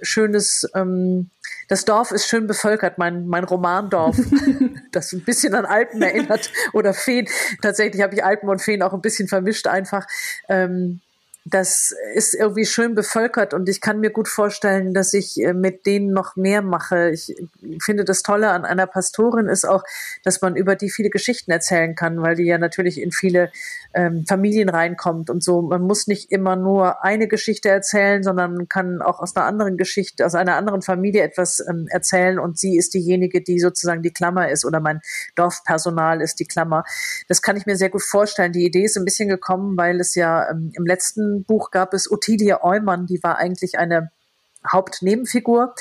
schönes, ähm, das Dorf ist schön bevölkert, mein, mein Romandorf, das ein bisschen an Alpen erinnert oder Feen. Tatsächlich habe ich Alpen und Feen auch ein bisschen vermischt einfach. Ähm, das ist irgendwie schön bevölkert und ich kann mir gut vorstellen, dass ich äh, mit denen noch mehr mache. Ich finde das Tolle an einer Pastorin ist auch, dass man über die viele Geschichten erzählen kann, weil die ja natürlich in viele ähm, Familien reinkommt und so. Man muss nicht immer nur eine Geschichte erzählen, sondern man kann auch aus einer anderen Geschichte, aus einer anderen Familie etwas ähm, erzählen und sie ist diejenige, die sozusagen die Klammer ist oder mein Dorfpersonal ist die Klammer. Das kann ich mir sehr gut vorstellen. Die Idee ist ein bisschen gekommen, weil es ja ähm, im letzten Buch gab es Ottilie Eumann, die war eigentlich eine Hauptnebenfigur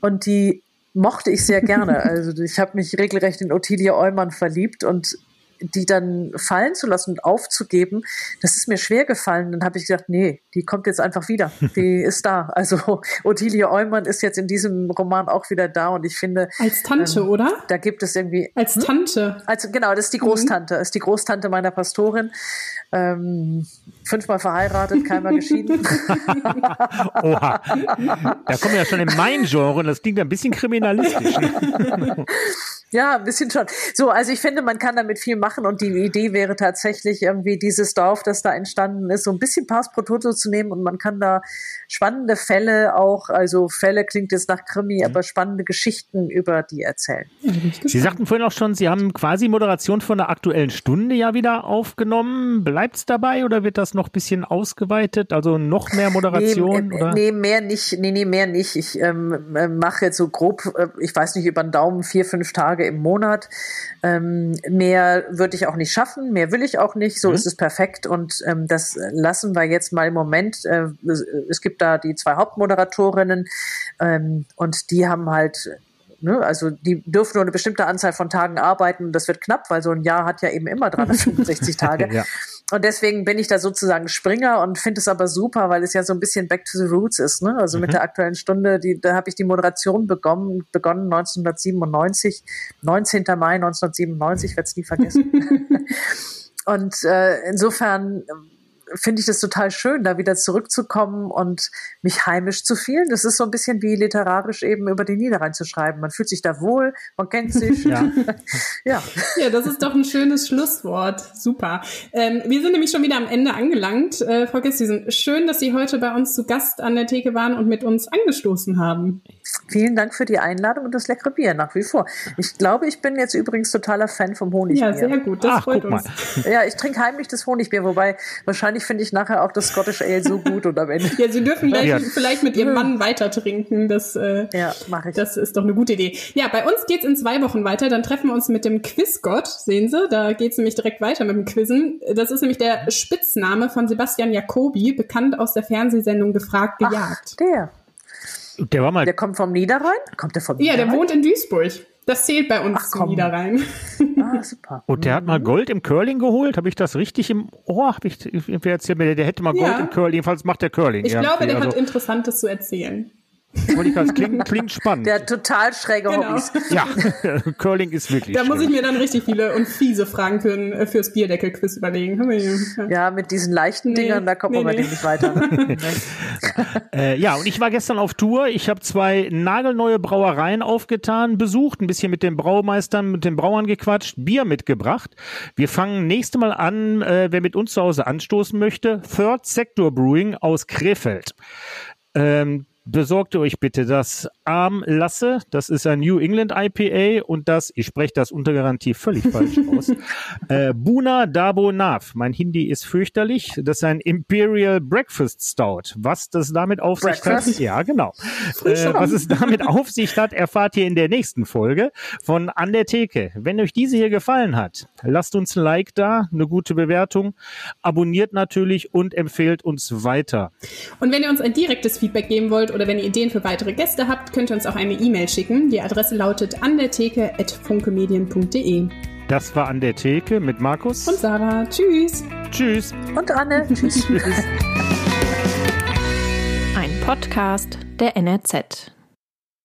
und die mochte ich sehr gerne. Also ich habe mich regelrecht in Ottilie Eumann verliebt und die dann fallen zu lassen und aufzugeben, das ist mir schwer gefallen. Dann habe ich gedacht, nee, die kommt jetzt einfach wieder. Die ist da. Also Ottilie Eumann ist jetzt in diesem Roman auch wieder da und ich finde. Als Tante, ähm, oder? Da gibt es irgendwie. Als hm? Tante. Also genau, das ist die Großtante. Mhm. Das ist die Großtante meiner Pastorin. Ähm, fünfmal verheiratet, keinmal geschieden. Oha. Da kommen wir ja schon in mein Genre und das klingt ein bisschen kriminalistisch. Ja, ein bisschen schon. So, also ich finde, man kann damit viel machen und die Idee wäre tatsächlich irgendwie dieses Dorf, das da entstanden ist, so ein bisschen Pass pro Toto zu nehmen und man kann da spannende Fälle auch, also Fälle klingt jetzt nach Krimi, mhm. aber spannende Geschichten über die erzählen. Sie sagten vorhin auch schon, Sie haben quasi Moderation von der aktuellen Stunde ja wieder aufgenommen. Bleibt es dabei oder wird das noch ein bisschen ausgeweitet? Also noch mehr Moderation? Nee, oder? nee mehr nicht. Nee, nee, mehr nicht. Ich ähm, äh, mache jetzt so grob, äh, ich weiß nicht, über den Daumen vier, fünf Tage Tage im Monat. Ähm, mehr würde ich auch nicht schaffen, mehr will ich auch nicht. So mhm. ist es perfekt und ähm, das lassen wir jetzt mal im Moment. Äh, es gibt da die zwei Hauptmoderatorinnen ähm, und die haben halt Ne, also die dürfen nur eine bestimmte Anzahl von Tagen arbeiten. Das wird knapp, weil so ein Jahr hat ja eben immer 365 Tage. ja. Und deswegen bin ich da sozusagen Springer und finde es aber super, weil es ja so ein bisschen Back to the Roots ist. Ne? Also mhm. mit der aktuellen Stunde, die, da habe ich die Moderation begonnen, begonnen 1997, 19. Mai 1997, werde es nie vergessen. und äh, insofern finde ich das total schön, da wieder zurückzukommen und mich heimisch zu fühlen. Das ist so ein bisschen wie literarisch eben über den Niederrhein zu schreiben. Man fühlt sich da wohl, man kennt sich. ja. ja. ja, das ist doch ein schönes Schlusswort. Super. Ähm, wir sind nämlich schon wieder am Ende angelangt. Äh, Frau Gestisen, schön, dass Sie heute bei uns zu Gast an der Theke waren und mit uns angestoßen haben. Vielen Dank für die Einladung und das leckere Bier nach wie vor. Ich glaube, ich bin jetzt übrigens totaler Fan vom Honigbier. Ja, sehr gut. Das Ach, freut uns. Ja, ich trinke heimlich das Honigbier, wobei wahrscheinlich wahrscheinlich finde ich nachher auch das Scottish Ale so gut und am Ende. Ja, Sie dürfen gleich, ja. vielleicht mit Ihrem Mann weiter trinken. Das, äh, ja, mache ich. Das ist doch eine gute Idee. Ja, bei uns geht's in zwei Wochen weiter. Dann treffen wir uns mit dem Quizgott, sehen Sie. Da geht's nämlich direkt weiter mit dem Quizzen. Das ist nämlich der Spitzname von Sebastian Jacobi, bekannt aus der Fernsehsendung Gefragt, gejagt. Ach, der. Der war mal. Der kommt vom Niederrhein? Kommt der vom Niederrhein? Ja, der wohnt in Duisburg. Das zählt bei uns Ach, zum Niederrhein. Ah, super. Und der hat mal Gold im Curling geholt. Habe ich das richtig im Ohr? Hab ich, wer erzählt mir, der hätte mal Gold ja. im Curling. Jedenfalls macht der Curling. Ich glaube, der also. hat Interessantes zu erzählen. Das klingt, klingt spannend. Der total schräge genau. Hobbys. Ja, Curling ist wirklich. Da schön. muss ich mir dann richtig viele und fiese Fragen für ein, fürs Bierdeckel-Quiz überlegen. Ja, mit diesen leichten nee, Dingern, da kommen nee, wir nee. nicht weiter. Ne? äh, ja, und ich war gestern auf Tour. Ich habe zwei nagelneue Brauereien aufgetan, besucht, ein bisschen mit den Braumeistern, mit den Brauern gequatscht, Bier mitgebracht. Wir fangen nächste Mal an, äh, wer mit uns zu Hause anstoßen möchte. Third Sector Brewing aus Krefeld. Ähm, besorgt euch bitte das Armlasse. Das ist ein New England IPA und das, ich spreche das unter Garantie völlig falsch aus. Äh, Buna Dabo Nav. Mein Hindi ist fürchterlich. Das ist ein Imperial Breakfast Stout. Was das damit auf sich hat, ja genau. Äh, was es damit auf sich hat, erfahrt ihr in der nächsten Folge von An der Theke. Wenn euch diese hier gefallen hat, lasst uns ein Like da, eine gute Bewertung, abonniert natürlich und empfehlt uns weiter. Und wenn ihr uns ein direktes Feedback geben wollt oder wenn ihr Ideen für weitere Gäste habt, könnt ihr uns auch eine E-Mail schicken. Die Adresse lautet andertheke.funkemedien.de. Das war an der Theke mit Markus und Sarah. Tschüss. Tschüss. Und Anne. Tschüss. Tschüss. Ein Podcast der NRZ.